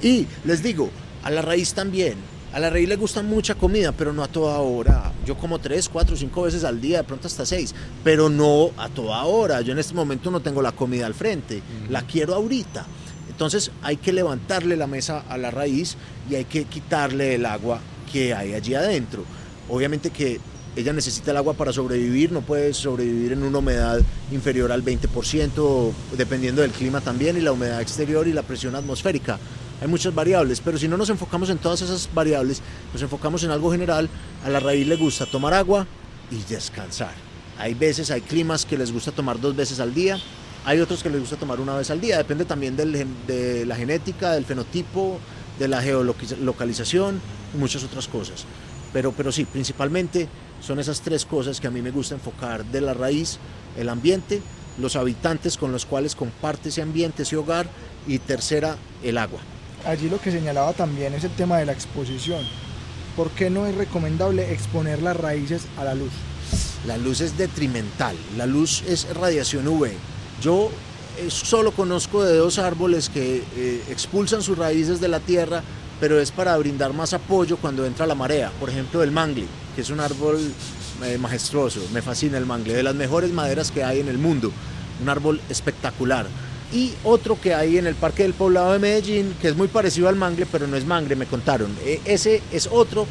Y les digo, a la raíz también. A la raíz le gusta mucha comida, pero no a toda hora. Yo como tres, cuatro, cinco veces al día, de pronto hasta seis, pero no a toda hora. Yo en este momento no tengo la comida al frente, la quiero ahorita. Entonces hay que levantarle la mesa a la raíz y hay que quitarle el agua que hay allí adentro. Obviamente que ella necesita el agua para sobrevivir, no puede sobrevivir en una humedad inferior al 20%, dependiendo del clima también, y la humedad exterior y la presión atmosférica hay muchas variables, pero si no nos enfocamos en todas esas variables, nos enfocamos en algo general, a la raíz le gusta tomar agua y descansar. Hay veces, hay climas que les gusta tomar dos veces al día, hay otros que les gusta tomar una vez al día, depende también de la genética, del fenotipo, de la geolocalización y muchas otras cosas. Pero, pero sí, principalmente son esas tres cosas que a mí me gusta enfocar de la raíz, el ambiente, los habitantes con los cuales comparte ese ambiente, ese hogar y tercera, el agua allí lo que señalaba también es el tema de la exposición. ¿Por qué no es recomendable exponer las raíces a la luz? La luz es detrimental, la luz es radiación UV. Yo eh, solo conozco de dos árboles que eh, expulsan sus raíces de la tierra, pero es para brindar más apoyo cuando entra la marea. Por ejemplo, el mangle, que es un árbol eh, majestuoso, me fascina el mangle, de las mejores maderas que hay en el mundo, un árbol espectacular y otro que hay en el Parque del Poblado de Medellín, que es muy parecido al mangle, pero no es mangle, me contaron. E, ese es otro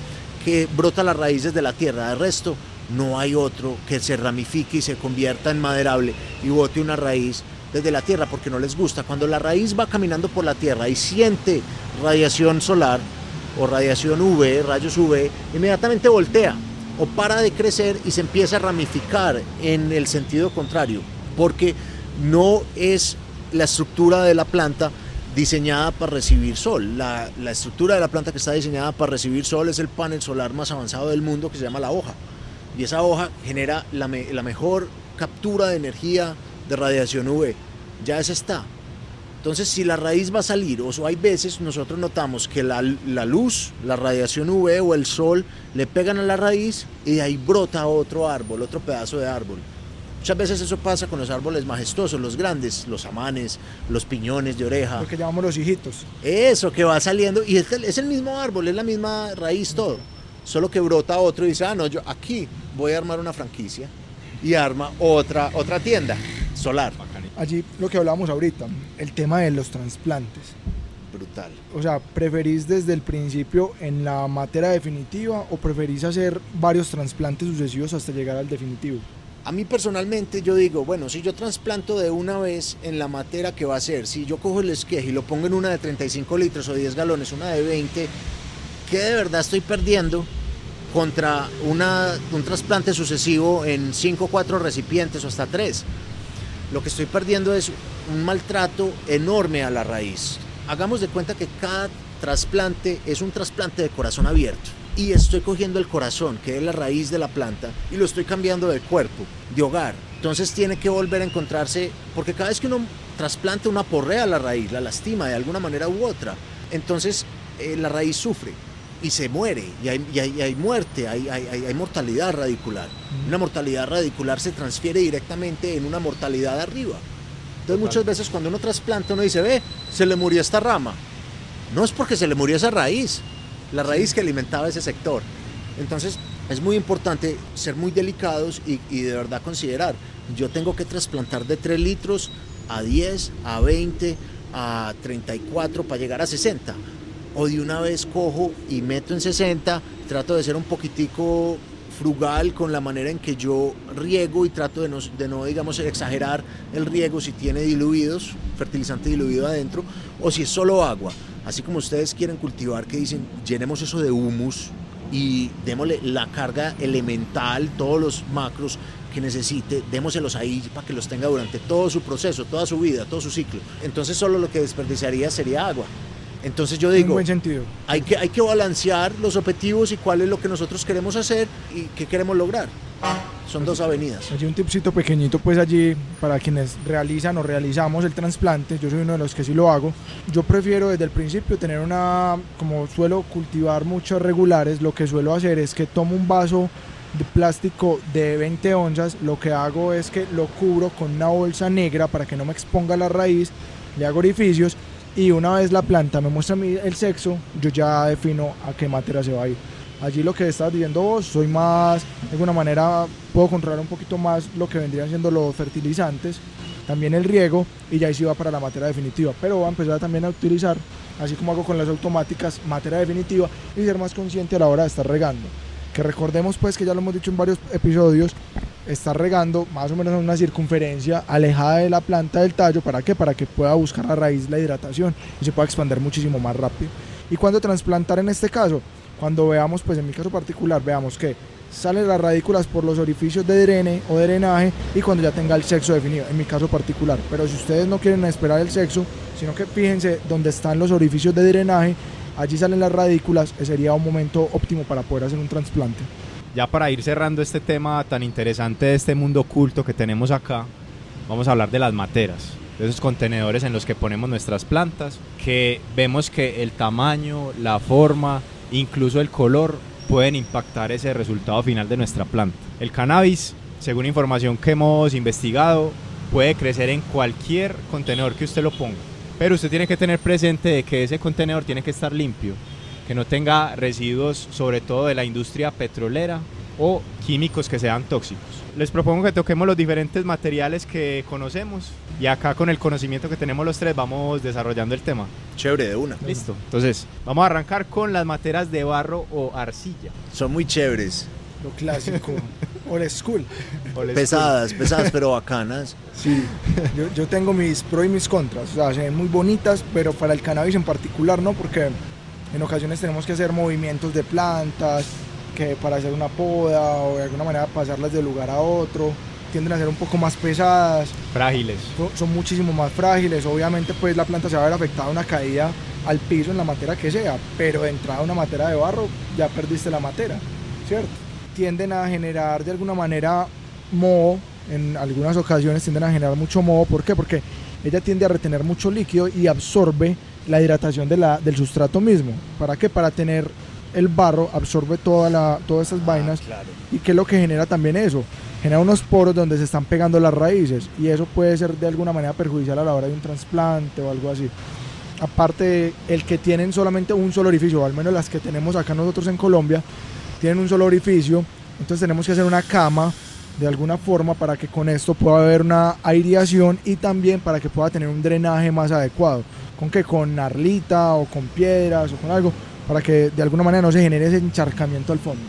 que brota las raíces de la tierra. De resto, no hay otro que se ramifique y se convierta en maderable y bote una raíz desde la tierra porque no les gusta. Cuando la raíz va caminando por la tierra y siente radiación solar o radiación UV, rayos UV, inmediatamente voltea o para de crecer y se empieza a ramificar en el sentido contrario, porque no es la estructura de la planta diseñada para recibir sol. La, estructura de la planta que está diseñada para recibir sol es el panel solar más avanzado del mundo que se llama la hoja. Y esa hoja genera la, mejor captura de energía de radiación UV. Ya esa está. Entonces, si la raíz va a salir, o hay veces nosotros notamos que la, la, luz, la radiación UV o el sol le pegan a la raíz y de ahí brota otro árbol, otro pedazo de árbol. Muchas veces eso pasa con los árboles majestuosos, los grandes, los amanes, los piñones de oreja. Lo que llamamos los hijitos. Eso, que va saliendo y es el, es el mismo árbol, es la misma raíz, todo. Solo que brota otro y dice, ah, no, yo aquí voy a armar una franquicia y arma otra, otra tienda solar. Allí lo que hablábamos ahorita, el tema de los trasplantes. Brutal. O sea, ¿preferís desde el principio en la materia definitiva o preferís hacer varios trasplantes sucesivos hasta llegar al definitivo? A mí personalmente yo digo, bueno, si yo trasplanto de una vez en la materia que va a ser, si yo cojo el esqueje y lo pongo en una de 35 litros o 10 galones, una de 20, ¿qué de verdad estoy perdiendo contra un trasplante sucesivo en 5 o 4 recipientes o hasta 3? Lo que estoy perdiendo es un maltrato enorme a la raíz. Hagamos de cuenta que cada trasplante es un trasplante de corazón abierto y estoy cogiendo el corazón, que es la raíz de la planta, y lo estoy cambiando de cuerpo, de hogar. Entonces tiene que volver a encontrarse, porque cada vez que uno trasplanta una porrea a la raíz, la lastima de alguna manera u otra. Entonces eh, la raíz sufre. y se muere, y hay, y hay, hay muerte, hay, mortalidad radicular. Una mortalidad radicular se transfiere directamente en una mortalidad arriba. Entonces muchas veces cuando uno trasplanta uno dice, ve, se le murió esta rama. No es porque se le murió esa raíz, la raíz que alimentaba ese sector. Entonces es muy importante ser muy delicados y, de verdad considerar, yo tengo que trasplantar de 3 litros a 10, a 20, a 34 para llegar a 60 o de una vez cojo y meto en 60, trato de ser un poquitico frugal con la manera en que yo riego y trato de no, de no, digamos, exagerar el riego si tiene diluidos, fertilizante diluido adentro, o si es solo agua. Así como ustedes quieren cultivar, que dicen, llenemos eso de humus y démosle la carga elemental, todos los macros que necesite, démoselos ahí para que los tenga durante todo su proceso, toda su vida, todo su ciclo. Entonces solo lo que desperdiciaría sería agua. Entonces yo digo, buen sentido. Hay, que, hay que balancear los objetivos y cuál es lo que nosotros queremos hacer y qué queremos lograr. Son dos avenidas. Allí un tipcito pequeñito pues allí para quienes realizan o realizamos el trasplante, yo soy uno de los que sí lo hago. Yo prefiero desde el principio tener una, como suelo cultivar muchos regulares, lo que suelo hacer es que tomo un vaso de plástico de 20 onzas, lo que hago es que lo cubro con una bolsa negra para que no me exponga la raíz, le hago orificios y una vez la planta me muestra el sexo, yo ya defino a qué materia se va a ir. Allí lo que estás diciendo vos, soy más, de alguna manera puedo controlar un poquito más lo que vendrían siendo los fertilizantes, también el riego y ya ahí sí va para la materia definitiva. Pero voy a empezar también a utilizar, así como hago con las automáticas, materia definitiva y ser más consciente a la hora de estar regando. Que recordemos pues que ya lo hemos dicho en varios episodios, está regando más o menos en una circunferencia alejada de la planta del tallo. ¿Para qué? Para que pueda buscar a raíz la hidratación y se pueda expandir muchísimo más rápido. ¿Y cuando trasplantar en este caso? Cuando veamos, pues en mi caso particular, veamos que salen las radículas por los orificios de drene o drenaje y cuando ya tenga el sexo definido, en mi caso particular. Pero si ustedes no quieren esperar el sexo, sino que fíjense dónde están los orificios de drenaje, allí salen las radículas, sería un momento óptimo para poder hacer un trasplante ya para ir cerrando este tema tan interesante de este mundo oculto que tenemos acá, vamos a hablar de las materas, de esos contenedores en los que ponemos nuestras plantas, que vemos que el tamaño, la forma, incluso el color pueden impactar ese resultado final de nuestra planta. El cannabis, según información que hemos investigado, puede crecer en cualquier contenedor que usted lo ponga. Pero usted tiene que tener presente de que ese contenedor tiene que estar limpio que no tenga residuos sobre todo de la industria petrolera o químicos que sean tóxicos. Les propongo que toquemos los diferentes materiales que conocemos y acá con el conocimiento que tenemos los tres vamos desarrollando el tema. Chévere, de una. Listo. Entonces, vamos a arrancar con las materas de barro o arcilla. Son muy chéveres. Lo clásico. Old school. pesadas, pesadas, pero bacanas. Sí, yo, yo, tengo mis pros y mis contras. O sea, se ven muy bonitas, pero para el cannabis en particular no, porque en ocasiones tenemos que hacer movimientos de plantas, que para hacer una poda o de alguna manera pasarlas de lugar a otro, tienden a ser un poco más pesadas. Frágiles. Son, muchísimo más frágiles. Obviamente pues la planta se va a ver afectada una caída al piso en la materia que sea, pero de entrada una materia de barro ya perdiste la materia, ¿cierto? Tienden a generar de alguna manera moho, en algunas ocasiones tienden a generar mucho moho, ¿por qué? Porque ella tiende a retener mucho líquido y absorbe la hidratación de la, del sustrato mismo. ¿Para qué? Para tener el barro, absorbe toda la, todas esas ah, vainas. ¿Y qué es lo que genera también eso? Genera unos poros donde se están pegando las raíces y eso puede ser de alguna manera perjudicial a la hora de un trasplante o algo así. Aparte, el que tienen solamente un solo orificio, o al menos las que tenemos acá nosotros en Colombia, tienen un solo orificio, entonces tenemos que hacer una cama de alguna forma para que con esto pueda haber una aireación y también para que pueda tener un drenaje más adecuado. ¿Con qué? Con arlita o con piedras o con algo para que de alguna manera no se genere ese encharcamiento al fondo.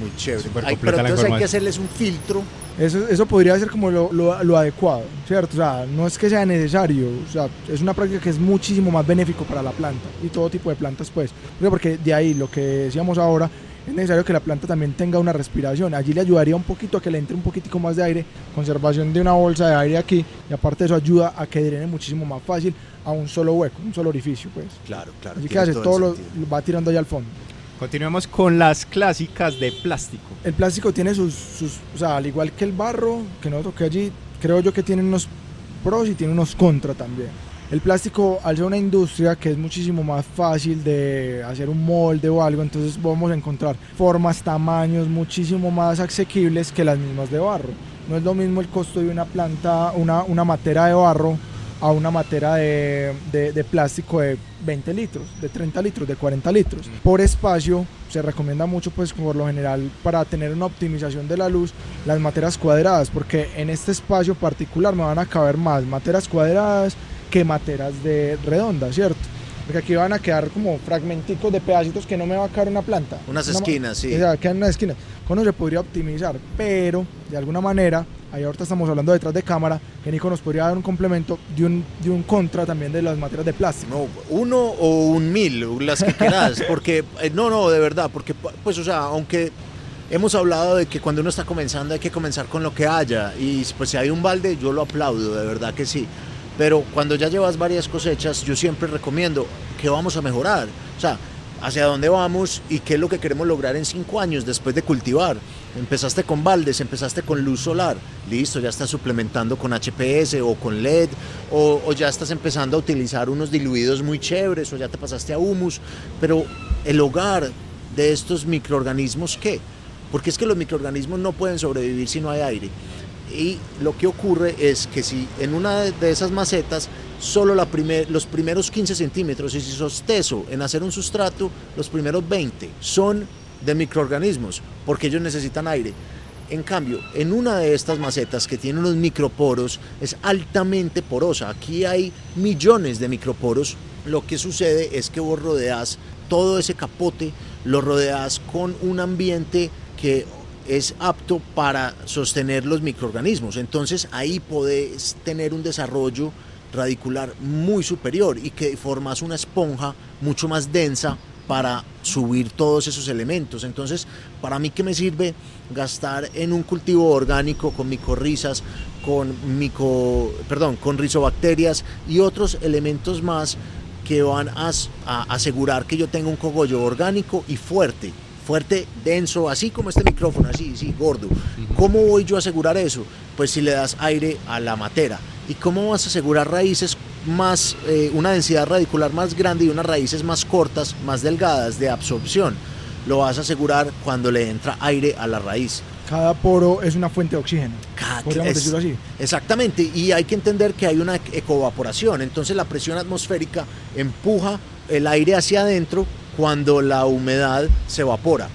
Muy chévere. pero entonces hay que hacerles un filtro. Eso, eso podría ser como lo, lo, adecuado, ¿cierto? O sea, no es que sea necesario, o sea, es una práctica que es muchísimo más benéfico para la planta y todo tipo de plantas, pues. Porque de ahí lo que decíamos ahora, es necesario que la planta también tenga una respiración. Allí le ayudaría un poquito a que le entre un poquitico más de aire, conservación de una bolsa de aire aquí, y aparte de eso ayuda a que drene muchísimo más fácil a un solo hueco, un solo orificio, pues. Claro, claro. Allí que hace todo, lo, va tirando allá al fondo. Continuemos con las clásicas de plástico. El plástico tiene sus, sus, o sea, al igual que el barro, que no toqué allí, creo yo que tiene unos pros y tiene unos contras también. El plástico, al ser una industria que es muchísimo más fácil de hacer un molde o algo, entonces vamos a encontrar formas, tamaños muchísimo más asequibles que las mismas de barro. No es lo mismo el costo de una planta, una, una matera de barro a una matera de, de, de, plástico de 20 litros, de 30 litros, de 40 litros. Por espacio se recomienda mucho, pues por lo general, para tener una optimización de la luz, las materas cuadradas, porque en este espacio particular me van a caber más materas cuadradas que materas de redondas, ¿cierto? Porque aquí van a quedar como fragmenticos de pedacitos que no me va a caer una planta. Unas esquinas, sí. O sea, quedan unas esquinas. Con eso se podría optimizar, pero de alguna manera, ahí ahorita estamos hablando detrás de cámara, que Nico nos podría dar un complemento de un, de un contra también de las materias de plástico. No, uno o un mil, las que quieras, porque, eh, no, no, de verdad, porque, pues, o sea, aunque hemos hablado de que cuando uno está comenzando hay que comenzar con lo que haya, y pues si hay un balde, yo lo aplaudo, de verdad que sí pero cuando ya llevas varias cosechas, yo siempre recomiendo que vamos a mejorar. O sea, hacia dónde vamos y qué es lo que queremos lograr en cinco años después de cultivar. Empezaste con baldes, empezaste con luz solar, listo, ya estás suplementando con HPS o con LED, o, o, ya estás empezando a utilizar unos diluidos muy chéveres, o ya te pasaste a humus, pero el hogar de estos microorganismos, ¿qué? Porque es que los microorganismos no pueden sobrevivir si no hay aire y lo que ocurre es que si en una de esas macetas solo los primeros 15 centímetros y si sos teso en hacer un sustrato, los primeros 20 son de microorganismos porque ellos necesitan aire. En cambio, en una de estas macetas que tiene unos microporos es altamente porosa. Aquí hay millones de microporos. Lo que sucede es que vos rodeas todo ese capote, lo rodeas con un ambiente que es apto para sostener los microorganismos. Entonces ahí podés tener un desarrollo radicular muy superior y que formas una esponja mucho más densa para subir todos esos elementos. Entonces, para mí, ¿qué me sirve gastar en un cultivo orgánico con micorrizas, con mico, perdón, con rizobacterias y otros elementos más que van a, a asegurar que yo tenga un cogollo orgánico y fuerte? Fuerte, denso, así como este micrófono, así, sí, gordo. ¿Cómo voy yo a asegurar eso? Pues si le das aire a la matera. ¿Y cómo vas a asegurar raíces más, eh, una densidad radicular más grande y unas raíces más cortas, más delgadas de absorción? Lo vas a asegurar cuando le entra aire a la raíz. Cada poro es una fuente de oxígeno. Cada, Podríamos es, decirlo así. Exactamente, y hay que entender que hay una ecovaporación, entonces la presión atmosférica empuja el aire hacia adentro cuando la humedad se evapora.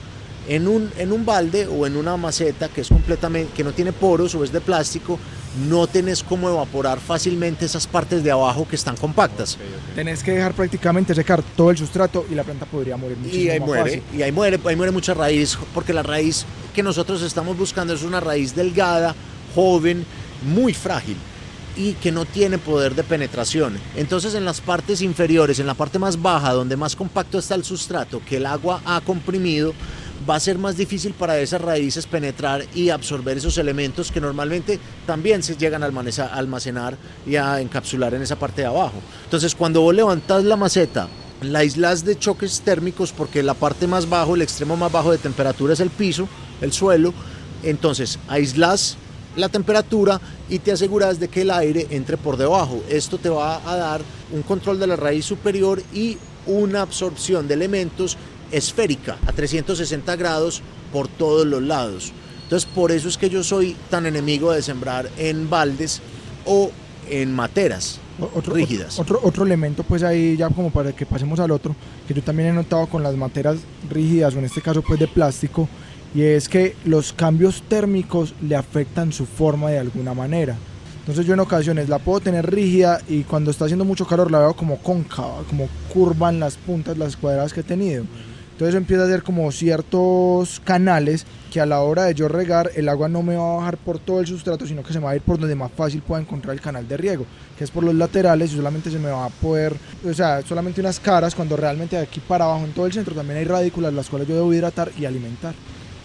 En un, en un balde o en una maceta que es completamente que no tiene poros o es de plástico, no tenés cómo evaporar fácilmente esas partes de abajo que están compactas. Okay, okay. Tenés que dejar prácticamente secar todo el sustrato y la planta podría morir muchísimo y ahí más muere, fácil. y ahí muere, ahí muere mucha raíz, porque la raíz que nosotros estamos buscando es una raíz delgada, joven, muy frágil y que no tiene poder de penetración. Entonces en las partes inferiores, en la parte más baja, donde más compacto está el sustrato, que el agua ha comprimido, va a ser más difícil para esas raíces penetrar y absorber esos elementos que normalmente también se llegan a almacenar y a encapsular en esa parte de abajo. Entonces cuando vos levantás la maceta, la aislas de choques térmicos porque la parte más bajo, el extremo más bajo de temperatura es el piso, el suelo, entonces aislas la temperatura y te aseguras de que el aire entre por debajo. Esto te va a dar un control de la raíz superior y una absorción de elementos esférica a 360 grados por todos los lados. Entonces por eso es que yo soy tan enemigo de sembrar en baldes o en materas otro, rígidas. Otro, otro, elemento, pues ahí ya como para que pasemos al otro, que yo también he notado con las materas rígidas o en este caso pues de plástico, y es que los cambios térmicos le afectan su forma de alguna manera. Entonces yo en ocasiones la puedo tener rígida y cuando está haciendo mucho calor la veo como cóncava, como curva en las puntas, las cuadradas que he tenido. Entonces empieza a hacer como ciertos canales que a la hora de yo regar el agua no me va a bajar por todo el sustrato, sino que se me va a ir por donde más fácil pueda encontrar el canal de riego, que es por los laterales y solamente se me va a poder, o sea, solamente unas caras, cuando realmente de aquí para abajo en todo el centro también hay radículas las cuales yo debo hidratar y alimentar.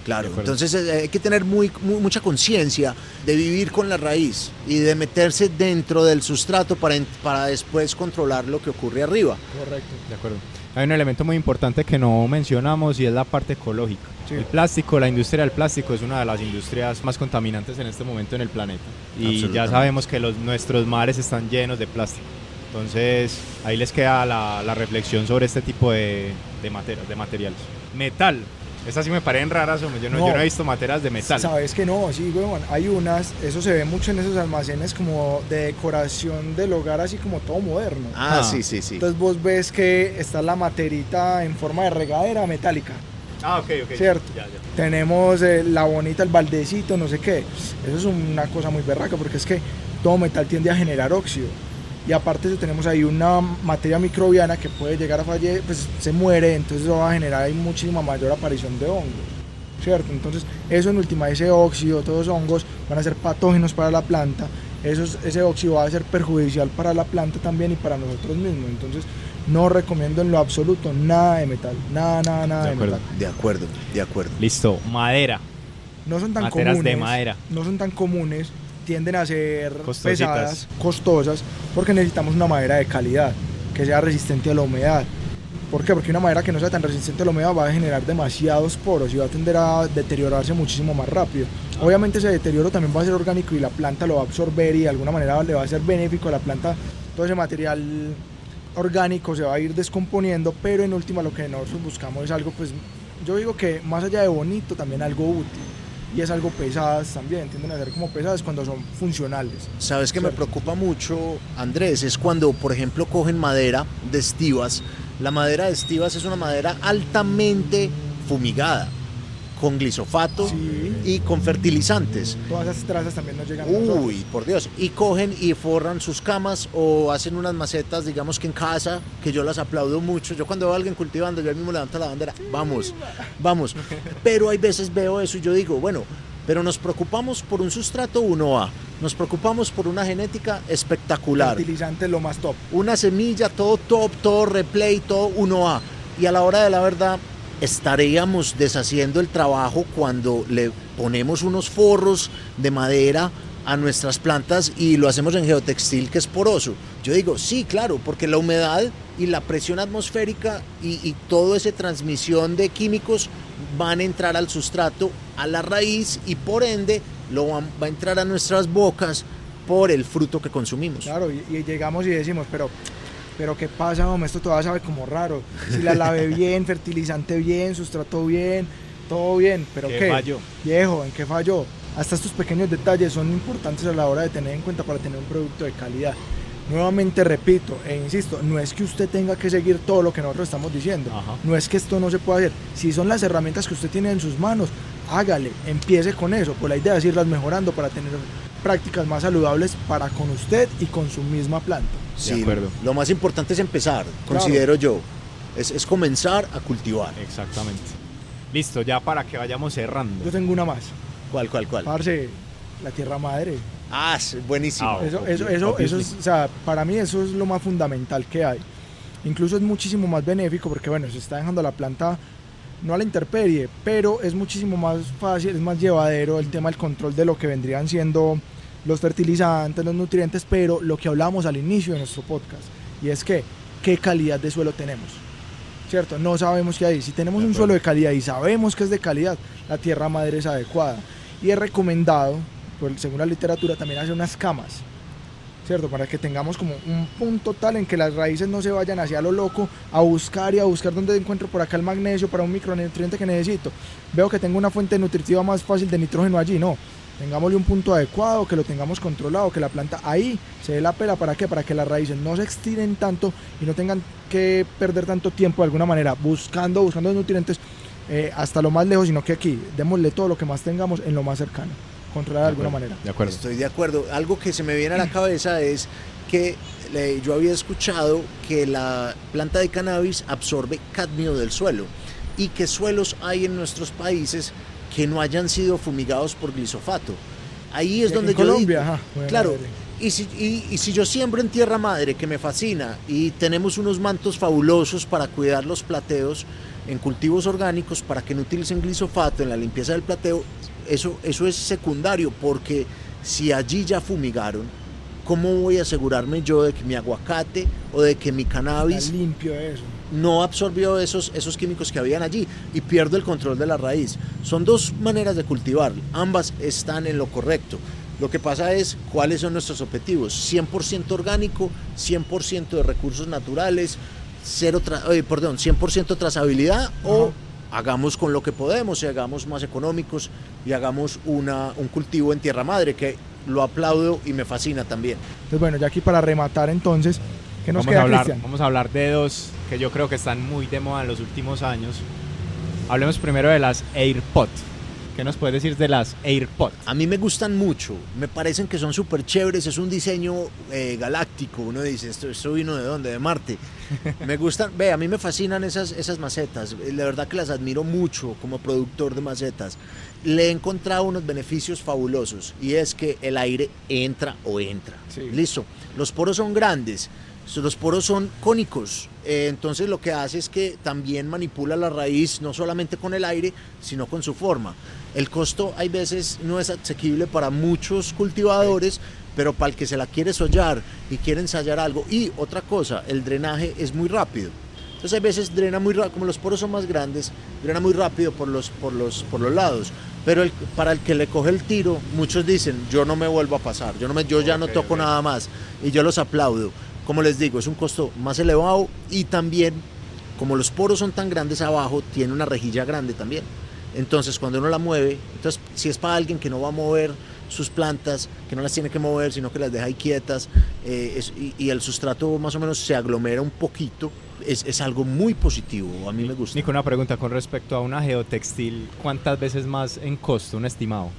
Claro, entonces eh, hay que tener muy, muy mucha conciencia de vivir con la raíz y de meterse dentro del sustrato para, para después controlar lo que ocurre arriba. Correcto. De acuerdo. Hay un elemento muy importante que no mencionamos y es la parte ecológica. Sí. El plástico, la industria del plástico es una de las industrias más contaminantes en este momento en el planeta. Y ya sabemos que los, nuestros mares están llenos de plástico. Entonces, ahí les queda la, la reflexión sobre este tipo de, de, de materiales. Metal. Estas sí me parecen raras. Yo no, No. yo no he visto materias de metal. Sabes que no, sí, weón. Hay unas, eso se ve mucho en esos almacenes como de decoración del hogar, así como todo moderno. Ah, Ah. sí, sí, sí. Entonces vos ves que está la materita en forma de regadera metálica. Ah, ok, ok. Cierto. Ya, ya. Tenemos eh, la bonita, el baldecito, no sé qué. Eso es una cosa muy berraca porque es que todo metal tiende a generar óxido. Y aparte de eso tenemos ahí una materia microbiana que puede llegar a fallecer, pues se muere, entonces eso va a generar ahí muchísima mayor aparición de hongos. ¿Cierto? Entonces eso en última, ese óxido, todos los hongos van a ser patógenos para la planta. Esos, ese óxido va a ser perjudicial para la planta también y para nosotros mismos. Entonces no recomiendo en lo absoluto nada de metal. Nada, nada, nada De de, acuerdo. metal. De acuerdo, de acuerdo. Listo. Madera. no son tan Materas de comunes. madera. No son tan comunes, tienden a ser Costositas. pesadas, costosas, porque necesitamos una madera de calidad, que sea resistente a la humedad. ¿Por qué? Porque una madera que no sea tan resistente a la humedad va a generar demasiados poros y va a tender a deteriorarse muchísimo más rápido. Obviamente ese deterioro también va a ser orgánico y la planta lo va a absorber y de alguna manera le va a ser benéfico a la planta. Todo ese material orgánico se va a ir descomponiendo, pero en última lo que nosotros buscamos es algo, pues yo digo que más allá de bonito, también algo útil. Y es algo pesadas también, tienden a ser como pesadas cuando son funcionales. ¿Sabes que me preocupa mucho, Andrés? Es cuando, por ejemplo, cogen madera de estivas. La madera de estivas es una madera altamente fumigada, con glisofato Sí. y con fertilizantes. Todas esas trazas también nos llegan a. Uy, por Dios. Y cogen y forran sus camas o hacen unas macetas, digamos que en casa, que yo las aplaudo mucho. Yo cuando veo a alguien cultivando, yo mismo levanto la bandera. Vamos, vamos. Pero hay veces veo eso y yo digo, bueno, pero nos preocupamos por un sustrato 1A. Nos preocupamos por una genética espectacular. Fertilizante lo más top. Una semilla, todo top, todo replay, todo 1A. Y a la hora de la verdad, estaríamos deshaciendo el trabajo cuando le ponemos unos forros de madera a nuestras plantas y lo hacemos en geotextil que es poroso. Yo digo, sí, claro, porque la humedad y la presión atmosférica y, y toda esa transmisión de químicos van a entrar al sustrato, a la raíz y por ende lo van- va a entrar a nuestras bocas por el fruto que consumimos. Claro, y, y llegamos y decimos, pero, pero ¿qué pasa, hombre? Esto todavía sabe como raro. Si la lavé bien, fertilizante bien, sustrato bien, todo bien, pero ¿Qué ¿qué? falló? Viejo, ¿en qué falló? Hasta estos pequeños detalles son importantes a la hora de tener en cuenta para tener un producto de calidad. Nuevamente repito e insisto, no es que usted tenga que seguir todo lo que nosotros estamos diciendo, Ajá. no es que esto no se pueda hacer. Si son las herramientas que usted tiene en sus manos, hágale, empiece con eso. Pues la idea es irlas mejorando para tener prácticas más saludables para con usted y con su misma planta. Sí, acuerdo. lo más importante es empezar, considero yo. Es, es comenzar a cultivar. Exactamente. Listo, ya para que vayamos cerrando. Yo tengo una más. ¿Cuál, cuál, cuál? Parce, la tierra madre. Ah, buenísimo. Ah, Eso, obvio, eso, eso, eso es, o sea, para mí eso es lo más fundamental que hay. Incluso es muchísimo más benéfico porque, bueno, se está dejando la planta no a la intemperie, pero es muchísimo más fácil, es más llevadero el tema del control de lo que vendrían siendo los fertilizantes, los nutrientes, pero lo que hablamos al inicio de nuestro podcast, y es que, ¿qué calidad de suelo tenemos? ¿Cierto? No sabemos qué hay. Si tenemos De un suelo de calidad y sabemos que es de calidad, la tierra madre es adecuada. Y es recomendado, por, según la literatura, también hacer unas camas. ¿Cierto? Para que tengamos como un punto tal en que las raíces no se vayan hacia lo loco a buscar y a buscar dónde encuentro por acá el magnesio para un micronutriente que necesito. Veo que tengo una fuente nutritiva más fácil de nitrógeno allí. No. Tengámosle un punto adecuado, que lo tengamos controlado, que la planta ahí se dé la pela. ¿Para qué? Para que las raíces no se estiren tanto y no tengan que perder tanto tiempo de alguna manera buscando, buscando los nutrientes eh, hasta lo más lejos, sino que aquí démosle todo lo que más tengamos en lo más cercano. Controlar de alguna manera. De acuerdo. Estoy de acuerdo. Algo que se me viene a la cabeza es que le- yo había escuchado que la planta de cannabis absorbe cadmio del suelo y que suelos hay en nuestros países que no hayan sido fumigados por glisofato. Ahí es donde en yo Colombia, digo, ajá, bueno, claro, y si, y- y si yo siembro en tierra madre, que me fascina, y tenemos unos mantos fabulosos para cuidar los plateos en cultivos orgánicos para que no utilicen glisofato en la limpieza del plateo, eso, eso es secundario, porque si allí ya fumigaron, ¿cómo voy a asegurarme yo de que mi aguacate o de que mi Está cannabis limpio eso. No absorbió esos, esos químicos que habían allí y pierdo el control de la raíz. Son dos maneras de cultivar, ambas están en lo correcto. Lo que pasa es cuáles son nuestros objetivos. 100% orgánico, 100% de recursos naturales, cero eh, perdón, 100% trazabilidad o hagamos con lo que podemos y hagamos más económicos y hagamos una, un cultivo en tierra madre que lo aplaudo y me fascina también. Entonces bueno, ya aquí para rematar entonces, ¿qué nos vamos queda, a hablar, Cristian? Vamos a hablar de dos que yo creo que están muy de moda en los últimos años. Hablemos primero de las AirPod. ¿Qué nos puedes decir de las AirPod? A mí me gustan mucho, me parecen que son súper chéveres, es un diseño eh, galáctico, uno dice, ¿esto, ¿esto vino de dónde? De Marte. me gustan, ve, a mí me fascinan esas, esas macetas, la verdad que las admiro mucho como productor de macetas. Le he encontrado unos beneficios fabulosos y es que el aire entra o entra. Sí. Listo, los poros son grandes, los poros son cónicos, eh, entonces lo que hace es que también manipula la raíz no solamente con el aire, sino con su forma. El costo hay veces no es asequible para muchos cultivadores, pero para el que se la quiere sollar y quiere ensayar algo. Y otra cosa, el drenaje es muy rápido. Entonces hay veces drena muy rápido, como los poros son más grandes, drena muy rápido por los, por los, por los lados. Pero el- para el que le coge el tiro, muchos dicen, yo no me vuelvo a pasar, yo, no me, yo ya no toco nada más. Y yo los aplaudo. Como les digo, es un costo más elevado y también, como los poros son tan grandes abajo, tiene una rejilla grande también. Entonces, cuando uno la mueve, entonces, si es para alguien que no va a mover sus plantas, que no las tiene que mover, sino que las deja ahí quietas, eh, y el sustrato más o menos se aglomera un poquito, es, es algo muy positivo. A mí me gusta. Nico, una pregunta con respecto a una geotextil. ¿Cuántas veces más en costo, un estimado?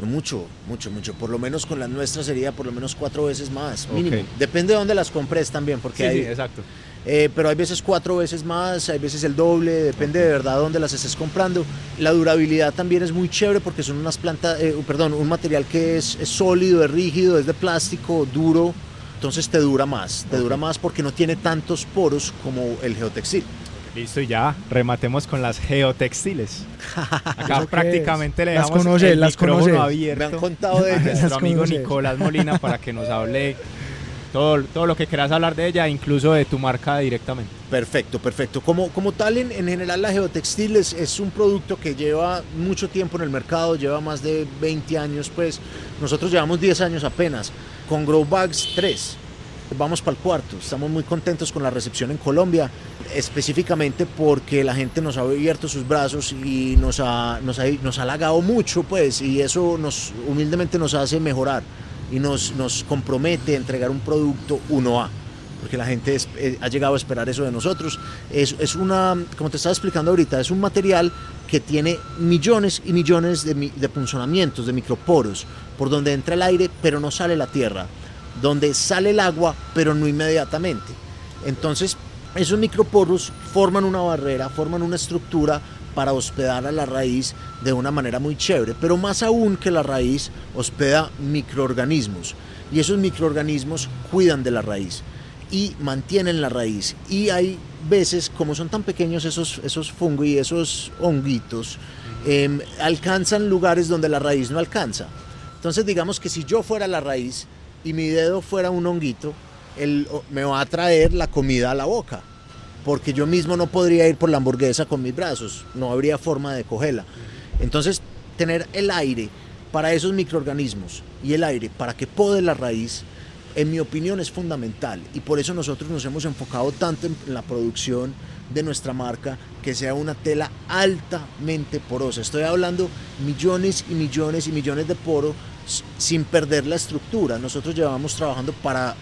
Mucho, mucho, mucho. Por lo menos con las nuestras sería por lo menos cuatro veces más, mínimo. Depende de dónde las compres también, porque hay, exacto. Eh, pero hay veces cuatro veces más, hay veces el doble, depende de verdad dónde las estés comprando. La durabilidad también es muy chévere porque son unas plantas, eh, perdón, un material que es, es sólido, es rígido, es de plástico, duro, entonces te dura más, te dura más porque no tiene tantos poros como el geotextil. Listo, y ya rematemos con las geotextiles. Acá ¿Eso qué prácticamente le Las dejamos conoces, el las micrófono conoces. Me han abierto contado de a ellas. nuestro Las amigo. Nicolás Molina para que nos hable todo, todo lo que quieras hablar de ella, incluso de tu marca directamente. Perfecto, perfecto. Como, como tal, en, en general la geotextil es, es un producto que lleva mucho tiempo en el mercado, lleva más de 20 años, pues nosotros llevamos 10 años apenas, con Grow Bags 3. Vamos para el cuarto, estamos muy contentos con la recepción en Colombia, específicamente porque la gente nos ha abierto sus brazos y nos ha, nos ha, nos ha halagado mucho, pues, y eso nos humildemente nos hace mejorar y nos, nos compromete a entregar un producto 1A porque la gente eh, ha llegado a esperar eso de nosotros. Es, es una, como te estaba explicando ahorita, es un material que tiene millones y millones de, de punzonamientos, de microporos, por donde entra el aire pero no sale la tierra, donde sale el agua pero no inmediatamente. Entonces, esos microporos forman una barrera, forman una estructura para hospedar a la raíz de una manera muy chévere, pero más aún que la raíz hospeda microorganismos. Y esos microorganismos cuidan de la raíz y mantienen la raíz. Y hay veces como son tan pequeños esos esos fungos y esos honguitos em, alcanzan lugares donde la raíz no alcanza. Entonces digamos que si yo fuera la raíz y mi dedo fuera un honguito él me va a traer la comida a la boca porque yo mismo no podría ir por la hamburguesa con mis brazos, no habría forma de cogerla. Entonces, tener el aire para esos microorganismos y el aire para que pode la raíz, en mi opinión es fundamental y por eso nosotros nos hemos enfocado tanto en la producción de nuestra marca que sea una tela altamente porosa. Estoy hablando millones y millones y millones de poros s- sin perder la estructura. Nosotros llevamos trabajando para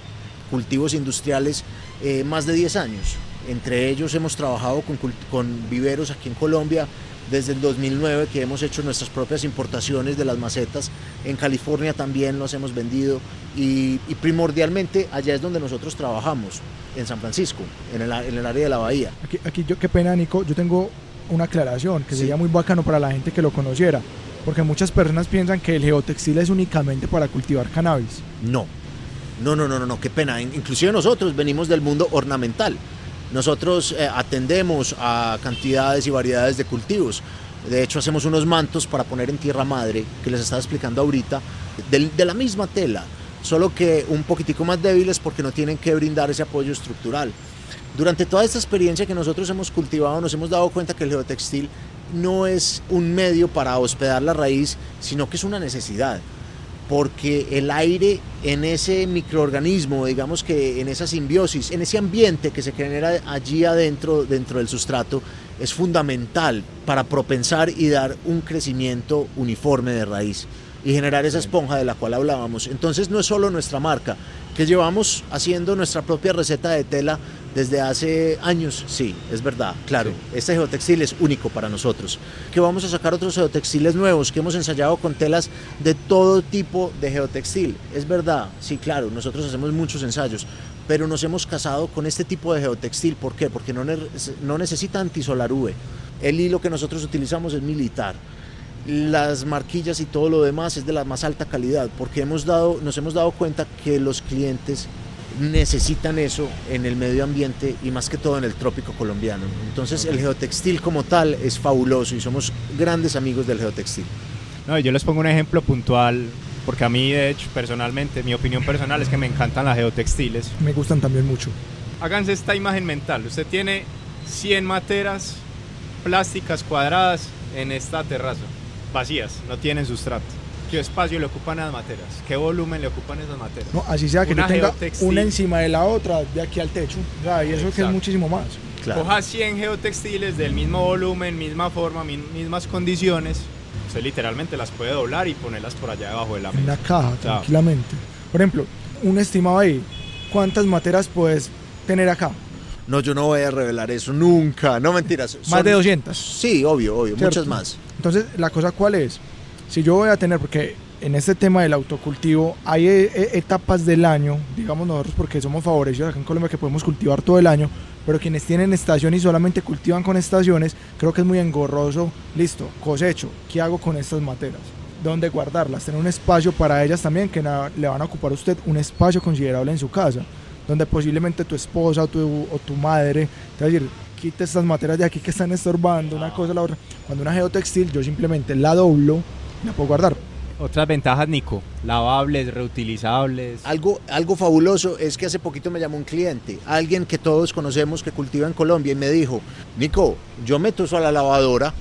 cultivos industriales eh, más de 10 años. Entre ellos hemos trabajado con, con viveros aquí en Colombia desde el 2009 que hemos hecho nuestras propias importaciones de las macetas. En California también los hemos vendido y, y primordialmente allá es donde nosotros trabajamos, en San Francisco, en el, en el área de la bahía. Aquí, aquí yo, qué pena, Nico, yo tengo una aclaración que Sí. sería muy bacano para la gente que lo conociera, porque muchas personas piensan que el geotextil es únicamente para cultivar cannabis. No, no, no, no, no, no, qué pena. In- Inclusive nosotros venimos del mundo ornamental. Nosotros eh, atendemos a cantidades y variedades de cultivos. De hecho, hacemos unos mantos para poner en tierra madre, que les estaba explicando ahorita, del- de, la misma tela, solo que un poquitico más débiles porque no tienen que brindar ese apoyo estructural. Durante toda esta experiencia que nosotros hemos cultivado, nos hemos dado cuenta que el geotextil no es un medio para hospedar la raíz, sino que es una necesidad porque el aire en ese microorganismo, digamos que en esa simbiosis, en ese ambiente que se genera allí adentro, dentro del sustrato, es fundamental para propensar y dar un crecimiento uniforme de raíz y generar esa esponja de la cual hablábamos. Entonces no es solo nuestra marca, que llevamos haciendo nuestra propia receta de tela desde hace años, sí, es verdad, claro. Este geotextil es único para nosotros. Que vamos a sacar otros geotextiles nuevos, que hemos ensayado con telas de todo tipo de geotextil. Es verdad, sí, claro, nosotros hacemos muchos ensayos, pero nos hemos casado con este tipo de geotextil. ¿Por qué? Porque no, no necesita antisolar UV. El hilo que nosotros utilizamos es militar las marquillas y todo lo demás es de la más alta calidad, porque hemos dado, nos hemos dado cuenta que los clientes necesitan eso en el medio ambiente y más que todo en el trópico colombiano. Entonces el geotextil como tal es fabuloso y somos grandes amigos del geotextil. No, yo les pongo un ejemplo puntual porque a mí de hecho personalmente, mi opinión personal es que me encantan las geotextiles. Me gustan también mucho. Háganse esta imagen mental, usted tiene 100 materas plásticas cuadradas en esta terraza, vacías, no tienen sustrato ¿Qué espacio le ocupan las materas? ¿Qué volumen le ocupan esas materas? No, así sea que una tenga una encima de la otra, de aquí al techo. y eso que es muchísimo más. Coja 100 geotextiles del mismo volumen, misma forma, mismas condiciones. Usted literalmente las puede doblar y ponerlas por allá debajo de la mesa. En la caja, tranquilamente. Por ejemplo, un estimado ahí, ¿cuántas materas puedes tener acá? No, yo no voy a revelar eso nunca. No mentiras. Más de 200. Sí, obvio, obvio. Muchas más. Entonces, la cosa cuál es? si yo voy a tener, porque en este tema del autocultivo hay eh, eh, etapas del año, digamos nosotros porque somos favorecidos acá en Colombia que podemos cultivar todo el año, pero quienes tienen estación y solamente cultivan con estaciones, creo que es muy engorroso, listo, cosecho, ¿qué hago con estas materas? ¿Dónde guardarlas? Tener un espacio para ellas también que le van a ocupar a usted un espacio considerable en su casa, donde posiblemente tu esposa o tu, o tu madre te decir, quite estas materias de aquí que están estorbando, una cosa la otra. Cuando una geotextil yo simplemente la doblo, la puedo guardar. Otras ventajas, Nico, lavables, reutilizables. Algo, algo fabuloso es que hace poquito me llamó un cliente, alguien que todos conocemos que cultiva en Colombia y me dijo, Nico, yo meto eso a la lavadora,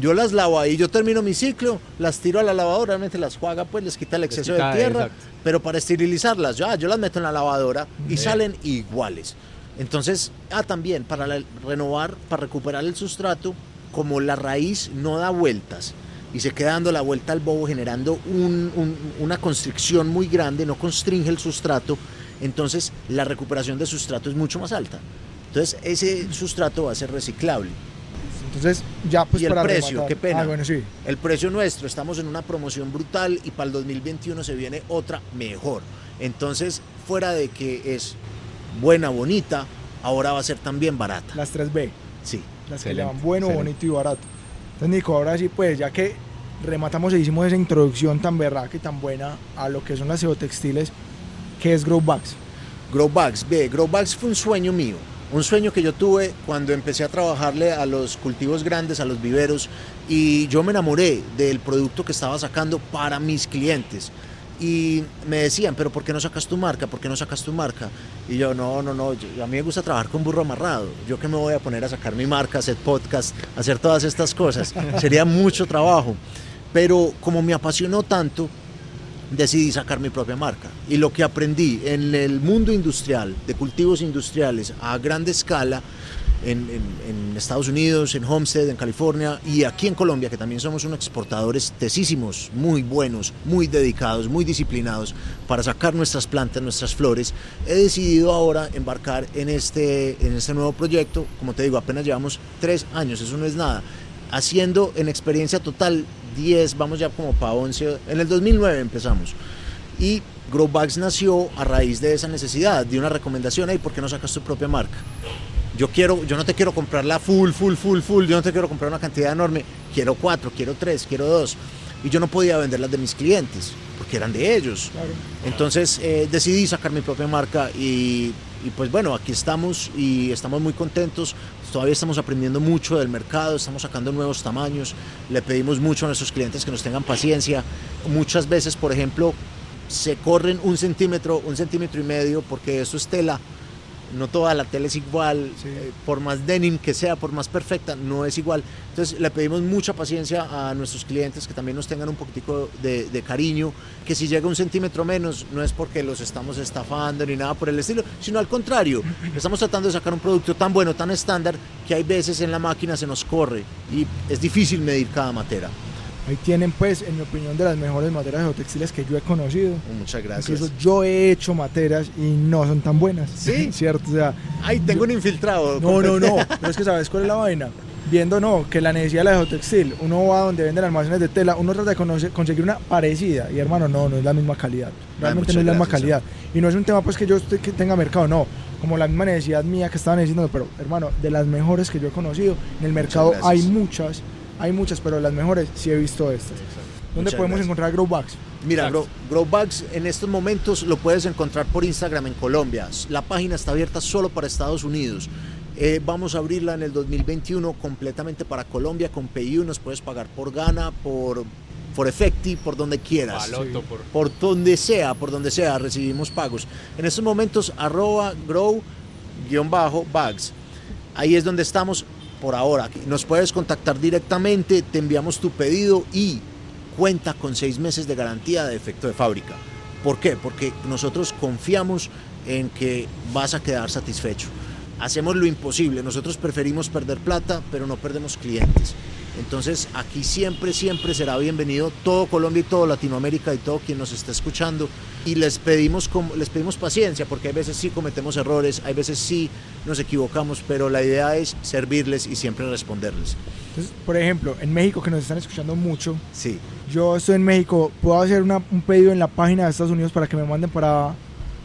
yo las lavo ahí, yo termino mi ciclo, las tiro a la lavadora, realmente las juega, pues les quita el exceso de tierra, pero para esterilizarlas, ya, yo las meto en la lavadora y salen iguales. Entonces, ah, también para renovar, para recuperar el sustrato, como la raíz no da vueltas, y se queda dando la vuelta al bobo generando una constricción muy grande, no constringe el sustrato, entonces la recuperación de sustrato es mucho más alta. Entonces ese sustrato va a ser reciclable. Entonces ya pues y el precio, qué pena. Ah, el precio nuestro, estamos en una promoción brutal y para el 2021 se viene otra mejor. Entonces, fuera de que es buena, bonita, ahora va a ser también barata. Las 3B. Sí. Las que llaman bueno, bonito y barato. Entonces, Nico, ahora sí, pues, ya que rematamos e hicimos esa introducción tan berraca y tan buena a lo que son las geotextiles, ¿qué es Grow Bags? Grow Bags, ve, Grow Bags fue un sueño mío. Un sueño que yo tuve cuando empecé a trabajarle a los cultivos grandes, a los viveros, y yo me enamoré del producto que estaba sacando para mis clientes y me decían, pero ¿por qué no sacas tu marca? ¿Por qué no sacas tu marca? Y yo, no, no, no, a mí me gusta trabajar con burro amarrado. Yo que me voy a poner a sacar mi marca, hacer podcast, hacer todas estas cosas. Sería mucho trabajo. Pero como me apasionó tanto, decidí sacar mi propia marca. Y lo que aprendí en el mundo industrial, de cultivos industriales a gran escala, en, Estados Unidos, en Homestead, en California y aquí en Colombia, que también somos unos exportadores tesísimos, muy buenos, muy dedicados, muy disciplinados para sacar nuestras plantas, nuestras flores, he decidido ahora embarcar en este, en este nuevo proyecto. Como te digo, apenas llevamos tres años, eso no es nada. Haciendo en experiencia total 10, vamos ya como para 11, en el 2009 empezamos. Y Growbags nació a raíz de esa necesidad, de una recomendación, ahí, ¿por qué no sacas tu propia marca? Yo quiero, yo no te quiero comprar la full, full, full, full, yo no te quiero comprar una cantidad enorme, quiero cuatro, quiero tres, quiero dos. Y yo no podía venderlas de mis clientes, porque eran de ellos. Entonces eh, decidí sacar mi propia marca y, y, pues bueno, aquí estamos y estamos muy contentos. Todavía estamos aprendiendo mucho del mercado, estamos sacando nuevos tamaños, le pedimos mucho a nuestros clientes que nos tengan paciencia. Muchas veces, por ejemplo, se corren un centímetro, un centímetro y medio, porque eso es tela no toda la tela es igual, Sí. eh, por más denim que sea, por más perfecta, no es igual. Entonces le pedimos mucha paciencia a nuestros clientes que también nos tengan un poquitico de, de cariño, que si llega un centímetro menos no es porque los estamos estafando ni nada por el estilo, sino al contrario, estamos tratando de sacar un producto tan bueno, tan estándar, que hay veces en la máquina se nos corre y es difícil medir cada matera. Ahí tienen, pues, en mi opinión, de las mejores materas geotextiles que yo he conocido. Muchas gracias. Incluso yo he hecho materas y no son tan buenas. ¿Sí? ¿Cierto? O sea, Ay, tengo un infiltrado. no, no, no. Pero es que, ¿sabes cuál es la vaina? Viendo, no, que la necesidad de la geotextil, uno va donde venden almacenes de tela, uno trata de conocer- conseguir una parecida. Y hermano, no, no es la misma calidad. Realmente muchas no es la misma calidad. Y no es un tema, pues, que yo que tenga mercado, no. Como la misma necesidad mía que estaban diciendo, pero hermano, de las mejores que yo he conocido, en el mercado hay muchas, hay muchas, pero las mejores sí he visto estas. ¿Dónde Muchas podemos gracias. encontrar grow bags? Mira. Grow, Grow Bags en estos momentos lo puedes encontrar por Instagram en Colombia. La página está abierta solo para Estados Unidos. Eh, vamos a abrirla en el 2021 completamente para Colombia con PayU. Nos puedes pagar por Gana, por, por Efecti, por donde quieras. Baloto por Por donde sea, por donde sea, recibimos pagos. En estos momentos, arroba grow guion bajo bags. Ahí es donde estamos por ahora. Nos puedes contactar directamente, te enviamos tu pedido y cuenta con seis meses de garantía de efecto de fábrica. ¿Por qué? Porque nosotros confiamos en que vas a quedar satisfecho. Hacemos lo imposible. Nosotros preferimos perder plata, pero no perdemos clientes. Entonces aquí siempre, siempre será bienvenido todo Colombia y todo Latinoamérica y todo quien nos esté escuchando. Y les pedimos, les pedimos paciencia porque hay veces sí cometemos errores, hay veces sí nos equivocamos, pero la idea es servirles y siempre responderles. Entonces, por ejemplo, en México, que nos están escuchando mucho, Sí. yo estoy en México, ¿puedo hacer una- un pedido en la página de Estados Unidos para que me manden para,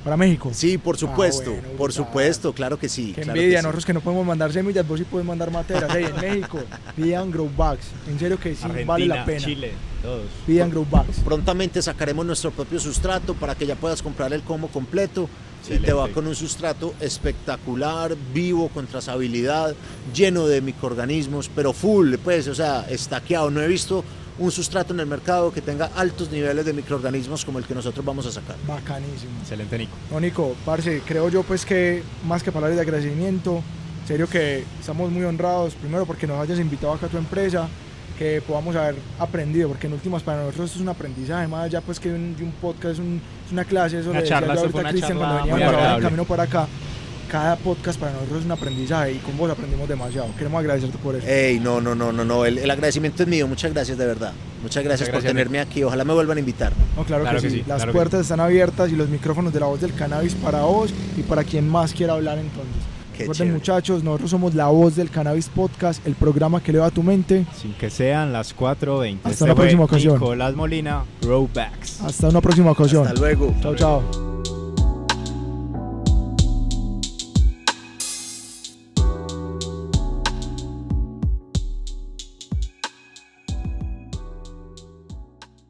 para México? Sí, por supuesto, bueno, por brutal. supuesto, claro que sí. Qué claro que envidia, sí. nosotros que no podemos mandar semillas, vos sí puedes mandar materas. Hey, en México, pidan grow bags. En serio que sí Argentina, vale la pena. Chile, todos. Pidan grow bags. Prontamente sacaremos nuestro propio sustrato para que ya puedas comprar el combo completo y te va con un sustrato espectacular, vivo, con trazabilidad, lleno de microorganismos, pero full, pues, o sea, estaqueado. No he visto un sustrato en el mercado que tenga altos niveles de microorganismos como el que nosotros vamos a sacar. Bacanísimo. Excelente, Nico. No, Nico, parce, creo yo pues que más que palabras de agradecimiento, en serio que estamos muy honrados, primero porque nos hayas invitado acá a tu empresa, que podamos haber aprendido, porque en últimas para nosotros esto es un aprendizaje, más allá pues que un, de un podcast, un- es una clase, eso Una le decía charla, yo esto fue ahorita a una Cristian charla cuando veníamos camino para acá, cada podcast para nosotros es un aprendizaje y con vos aprendimos demasiado, queremos agradecerte por eso. Ey, no, no, no, no, no, el, el agradecimiento es mío, muchas gracias de verdad. Muchas gracias por gracias, tenerme aquí, ojalá me vuelvan a invitar. No, claro, Claro que, que sí. sí, Las claro que puertas están abiertas y los micrófonos de la voz del cannabis para vos y para quien más quiera hablar entonces. Qué Recuerden chévere. muchachos, nosotros somos la voz del cannabis podcast, el programa que eleva a tu mente. Sin que sean las 4.20. Hasta una próxima ocasión. Nicolás Molina, Growbacks. Hasta una próxima ocasión. Hasta luego. Chao, chao.